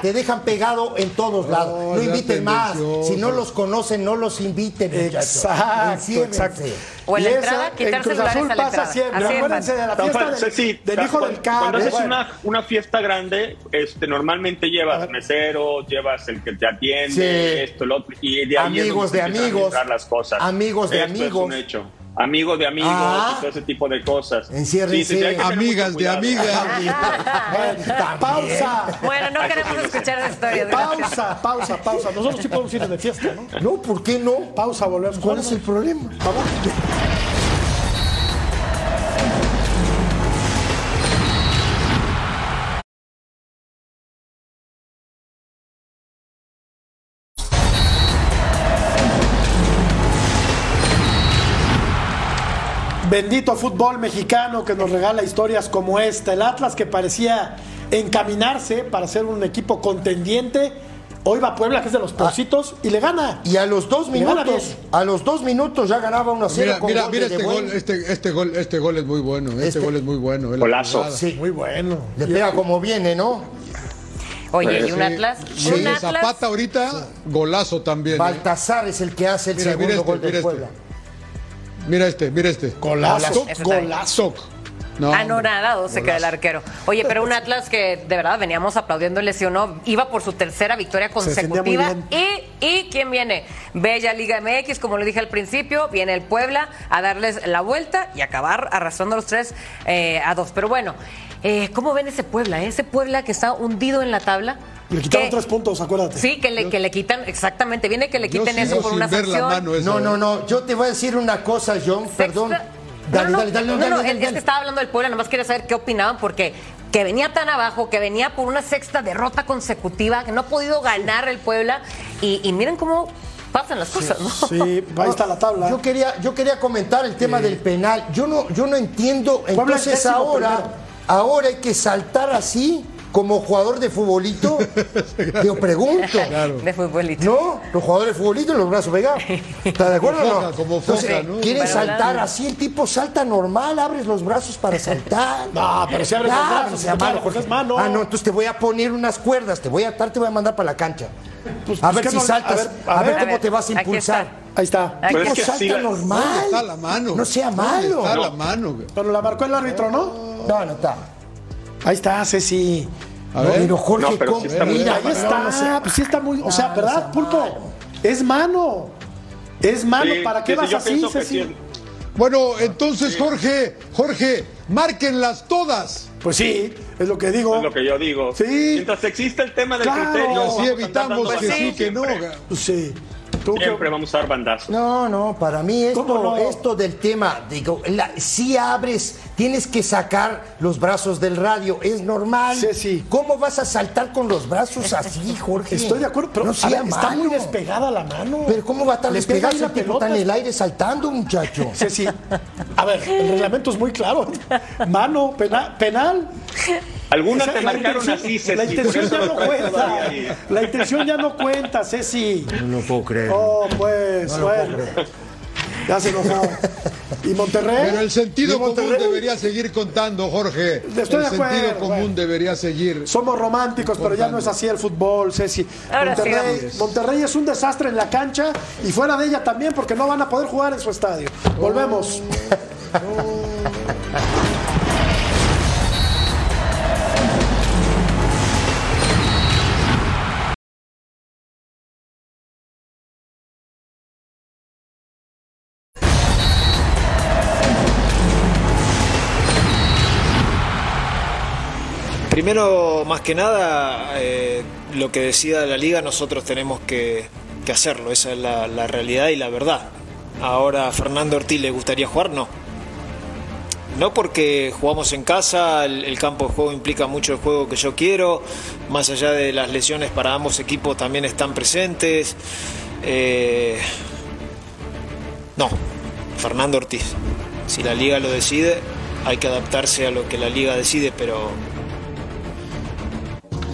te dejan pegado en todos lados. No, ya inviten más. Si no los conocen, no los inviten. muchachos. Exacto, exacto. O en la Y entrada, quitar Cruz celulares Azul a la pasa entrada. siempre. Así es, Acuérdense de la fiesta del, sí, del hijo cuando, del cable. Cuando haces bueno. una, una fiesta grande, este, normalmente llevas mesero, llevas el que te atiende, Sí. esto, el otro, y de ahí es Amigos donde de amigos. las cosas. Amigos de Esto Es amigos. un hecho. Amigos de amigos, Ah. y todo ese tipo de cosas. Enciérrense. Sí, Amigas de amigas. Pausa. Bueno, no queremos escuchar esa historia. Pausa, pausa, pausa. Nosotros sí podemos ir de fiesta, ¿no? No, ¿por qué no? Pausa, volvemos. ¿Cuál es el problema? Vamos. Bendito fútbol mexicano que nos regala historias como esta. El Atlas que parecía encaminarse para ser un equipo contendiente. Hoy va a Puebla, que es de los peorcitos, y le gana. Y a los dos minutos, a los dos minutos ya ganaba 1 a 0 Mira, con mira, gol mira de este De gol, este, este gol, este gol es muy bueno, este, Este- gol es muy bueno. la Golazo. Sí, Muy bueno. le pega como viene, ¿no? Oye, ¿y un Sí. Atlas? Y ¿Un de Atlas? Zapata ahorita, golazo también. eh. Baltasar es el que hace el Mira, segundo mira este, gol del mira este. Mira este, mira este. Golazo, golazo. No, Anonadado se queda el arquero. Oye, pero un Atlas que de verdad veníamos aplaudiendo, lesionó, iba por su tercera victoria consecutiva. Y, y ¿quién viene? Bella Liga MX, como lo dije al principio, viene el Puebla a darles la vuelta y acabar arrastrando los tres eh, a dos. Pero bueno, eh, ¿cómo ven ese Puebla? eh? Ese Puebla que está hundido en la tabla. Le quitaron que- tres puntos, acuérdate. Sí, que le, que le quitan, exactamente, viene que le quiten eso por una sanción. No, no, no. Yo te voy a decir una cosa, John. Sexta- Perdón. Dale, no, dale, dale, no, dale, no, dale, es- que estaba hablando del Puebla, nomás quería saber qué opinaban porque que venía tan abajo, que venía por una sexta derrota consecutiva, que no ha podido ganar el Puebla y, y miren cómo pasan las cosas, ¿no? Sí, ahí está la tabla. Yo quería, yo quería comentar el tema del penal. Yo no, yo no entiendo. Entonces ahora, primero. Ahora hay que saltar así como jugador de futbolito. Yo pregunto. De futbolito. No, los jugadores de futbolito los brazos pegados. ¿Está de acuerdo o Foca, no? como Entonces, foca, ¿no? Quieren Para saltar hablar. así, el tipo salta normal, abres los brazos para saltar. No, pero si abres los Claro, brazos, sea claro, mano, Jorge. Ah, no, entonces te voy a poner unas cuerdas, te voy a atar, te voy a mandar para la cancha. Pues, a pues, ver ¿qué si no- saltas, a ver, a a ver, ver. cómo te vas a impulsar. Ahí está. Aquí Pero es Tipo que salta la- normal. ¿Dónde está la mano? No sea ¿Dónde malo. está No. la mano? Pero la marcó el árbitro, ¿no? No, no está. Ahí está, Ceci. A ver. Pero Jorge, No, pero ¿cómo? sí está muy mira, Ahí está, no sé. pues sí está muy. O sea, Ah, ¿verdad, Pulpo? malo. Es mano. Es mano. Sí, ¿Para qué vas así, Ceci? sí. Bueno, entonces, Jorge, Jorge, márquenlas todas. Pues sí, es lo que digo. Es lo que yo digo. Sí. Mientras existe el tema del Claro. criterio, así evitamos que sí, que no. Pues sí. ¿Tú qué- Siempre vamos a dar bandazos. No, no, para mí esto, ¿Cómo no? esto del tema, digo, la- si abres, tienes que sacar los brazos del radio, es normal. Sí, sí. ¿Cómo vas a saltar con los brazos así, Jorge? Estoy de acuerdo, pero no sea ver, está muy despegada la mano. Pero ¿cómo va a estar Le pega despegado ahí si la pelota. está en el aire saltando, muchacho? Ceci, a ver, el reglamento es muy claro. Mano, pena- penal. Algunas Esa- te la marcaron intención- así, Ceci, La intención ya no cuenta. La intención ya no cuenta, Ceci. No lo puedo creer. Oh, pues, puedo bueno. Ya se enojó. ¿Y Monterrey? Pero el sentido ¿Y común debería seguir contando, Jorge. Estoy el de acuerdo, sentido común bueno. debería seguir. Somos románticos, pero ya no es así el fútbol, Ceci. Ahora Monterrey. Monterrey es un desastre en la cancha y fuera de ella también porque no van a poder jugar en su estadio. Volvemos. Primero, más que nada, eh, lo que decida la liga nosotros tenemos que, hacerlo, esa es la, realidad y la verdad. Ahora, ¿a Fernando Ortiz le gustaría jugar? No. No porque jugamos en casa, el, el campo de juego implica mucho el juego que yo quiero, más allá de las lesiones para ambos equipos también están presentes. Eh, no, Fernando Ortiz. Si la liga lo decide, hay que adaptarse a lo que la liga decide, pero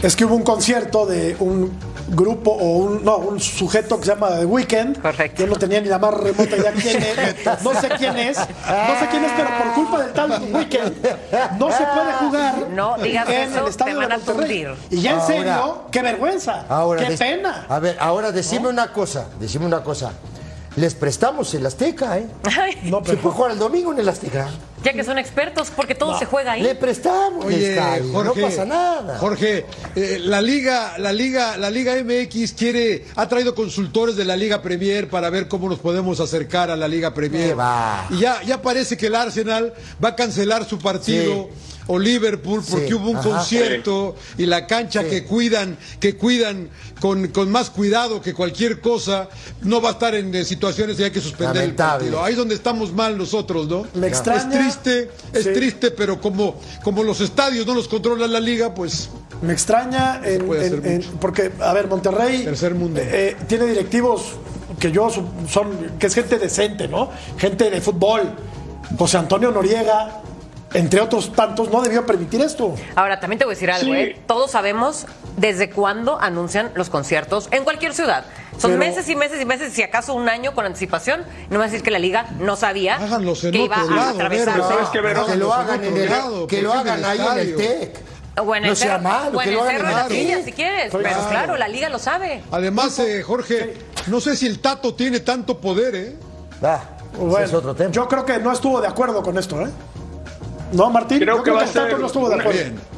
Es que hubo un concierto de un grupo o un, no, un sujeto que se llama The Weeknd. Correcto. Yo no tenía ni la más remota idea quién es. No sé quién es. No sé quién es, pero por culpa del tal Weeknd no se puede jugar No digas en eso, el estadio de a Monterrey. Y ya en Ahora- serio, qué vergüenza. Ahora, qué pena. A ver, ahora decime una cosa, decime una cosa. Les prestamos el Azteca, ¿eh? Ay, No, Se puede jugar el domingo en el Azteca. Ya que son expertos, porque todo se juega ahí. Le prestamos el Oye, estadio, Jorge, no pasa nada. Jorge, eh, la liga, la liga, la liga MX quiere, ha traído consultores de la Liga Premier para ver cómo nos podemos acercar a la Liga Premier. Va. Y ya, ya parece que el Arsenal va a cancelar su partido. O Liverpool, porque Sí, hubo un ajá. concierto y la cancha Sí. que cuidan, que cuidan con, con más cuidado que cualquier cosa, no va a estar en eh, situaciones de hay que suspender Lamentable. el partido. Ahí es donde estamos mal nosotros, ¿no? Me extraña- Es triste, es Sí. triste, pero como, como los estadios no los controla la liga, pues Me extraña en- porque, a ver, Monterrey Tercer mundo. eh, eh, tiene directivos que yo son, que es gente decente, ¿no? Gente de fútbol. José Antonio Noriega, entre otros tantos, no debió permitir esto. Ahora, también te voy a decir algo, Sí. ¿eh? Todos sabemos desde cuándo anuncian los conciertos en cualquier ciudad. Son Pero- meses y meses y meses, si acaso un año con anticipación. No me va a decir que la liga no sabía Háganlos en que iba otro a lado, atravesarse. Vero. ¿Sabes qué, Vero? que lo hagan en el, lado, que lo ¿por qué en hagan ahí en el? TEC. O en el no sea cerro, malo, o en que el lo hagan cerro en de la silla, si quieres. Estoy Pero claro. claro, la liga lo sabe. Además, eh, Jorge, no sé si el Tato tiene tanto poder, ¿eh? Ah, Bueno, es otro tema. Yo creo que no estuvo de acuerdo con esto, ¿eh? ¿No, Martín? Creo Yo que va a el Tato ser no estuvo de acuerdo. Bien.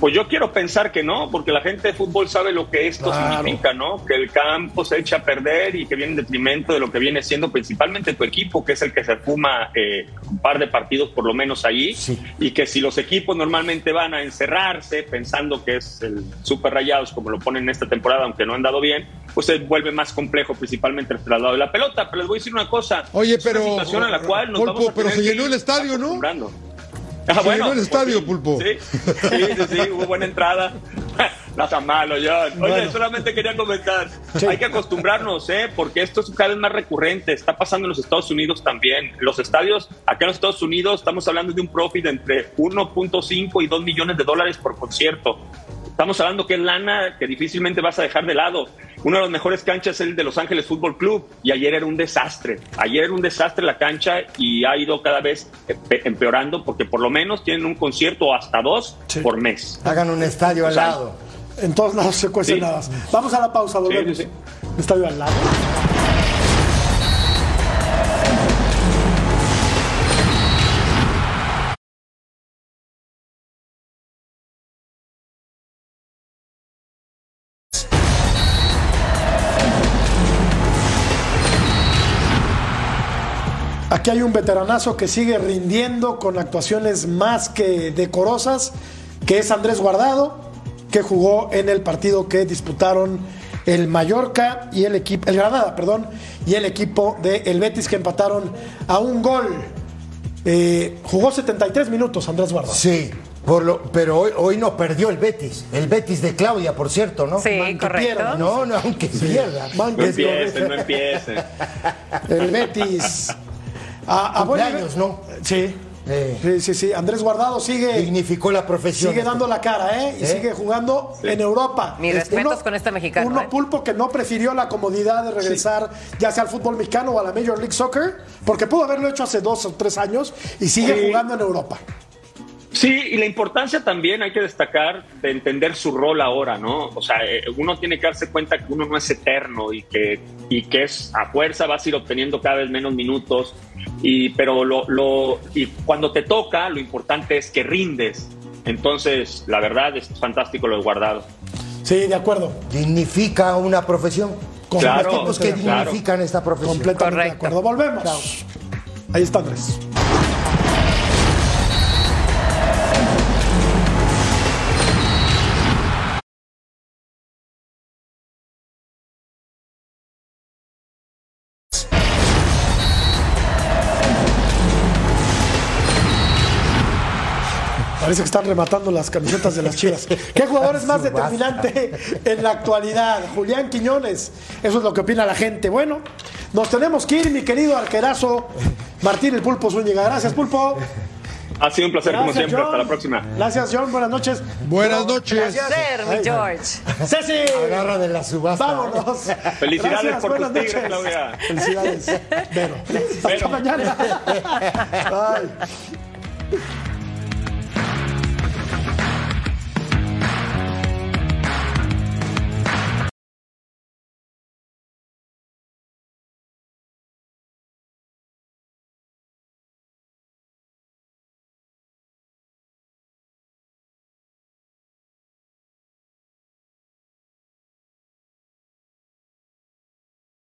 Pues yo quiero pensar que no, porque la gente de fútbol sabe lo que esto Claro. significa, ¿no? Que el campo se echa a perder y que viene en detrimento de lo que viene siendo principalmente tu equipo, que es el que se fuma eh, un par de partidos por lo menos ahí, Sí. y que si los equipos normalmente van a encerrarse pensando que es el super rayados como lo ponen en esta temporada, aunque no han dado bien, pues se vuelve más complejo principalmente el traslado de la pelota. Pero les voy a decir una cosa, Oye, es una pero, situación a la cual nos Pulpo, vamos a pero se que llenó el estadio, ¿no? Acostumbrando. Se llenó el estadio, sí. Pulpo. Sí, sí, sí, sí, hubo buena entrada. No tan malo, John. Oye, Bueno. solamente quería comentar. Sí. Hay que acostumbrarnos, ¿eh? Porque esto es cada vez más recurrente. Está pasando en los Estados Unidos también. Los estadios, acá en los Estados Unidos, estamos hablando de un profit entre 1.5 y 2 millones de dólares por concierto. Estamos hablando que es lana que difícilmente vas a dejar de lado. Una de las mejores canchas es el de Los Ángeles Fútbol Club y ayer era un desastre. Ayer era un desastre la cancha y ha ido cada vez empe- empeorando porque por lo menos tienen un concierto o hasta dos Sí. por mes. Hagan un estadio al O sea, lado. En todos lados se cuecen Sí. nada. Vamos a la pausa, volvemos. sí, sí. Estadio al lado. Aquí hay un veteranazo que sigue rindiendo con actuaciones más que decorosas, que es Andrés Guardado, que jugó en el partido que disputaron el Mallorca y el equipo, el Granada, perdón, y el equipo de el Betis que empataron a un gol. Eh, jugó 73 minutos Andrés Guardado. Sí, por lo, pero hoy, hoy no perdió el Betis. El Betis de Claudia, por cierto, ¿no? Sí, Man, correcto. pierda, No, no, aunque pierda. Man, No que empiecen, no empiecen. El Betis. A, a buen Cumpleaños, nivel- ¿no? Sí. Eh. sí. Sí, sí, Andrés Guardado sigue. Dignificó la profesión. Sigue dando la cara, ¿eh? Y ¿Eh? sigue jugando en Europa. Mis Este, respetos con este mexicano, Uno ¿eh? pulpo que no prefirió la comodidad de regresar ya sea al fútbol mexicano o a la Major League Soccer, porque pudo haberlo hecho hace dos o tres años y sigue Sí. jugando en Europa. Sí, y la importancia también hay que destacar de entender su rol ahora, ¿no? O sea, eh, uno tiene que darse cuenta que uno no es eterno y que, y que es a fuerza vas a ir obteniendo cada vez menos minutos, y, pero lo, lo, y cuando te toca, lo importante es que rindes. Entonces, la verdad es fantástico lo de guardado. Sí, de acuerdo. Dignifica una profesión. Como Claro, los tipos que claro. dignifican esta profesión. Completamente de Correcto. acuerdo. Volvemos. Ahí está Andrés. Parece que están rematando las camisetas de las chivas. ¿Qué jugador es más determinante en la actualidad? Julián Quiñones. Eso es lo que opina la gente. Bueno, nos tenemos que ir, mi querido arquerazo Martín el Pulpo Zúñiga. Gracias, Pulpo. Ha sido un placer como Gracias, siempre. John. Hasta la próxima. Gracias, John. Buenas noches. Buenas noches. Ser, mi George. Ceci. Agarra de la subasta. Vámonos. Felicidades Gracias, por buenas tus tigres, noches. Claudia. Felicidades. Vero. Hasta mañana. Bye.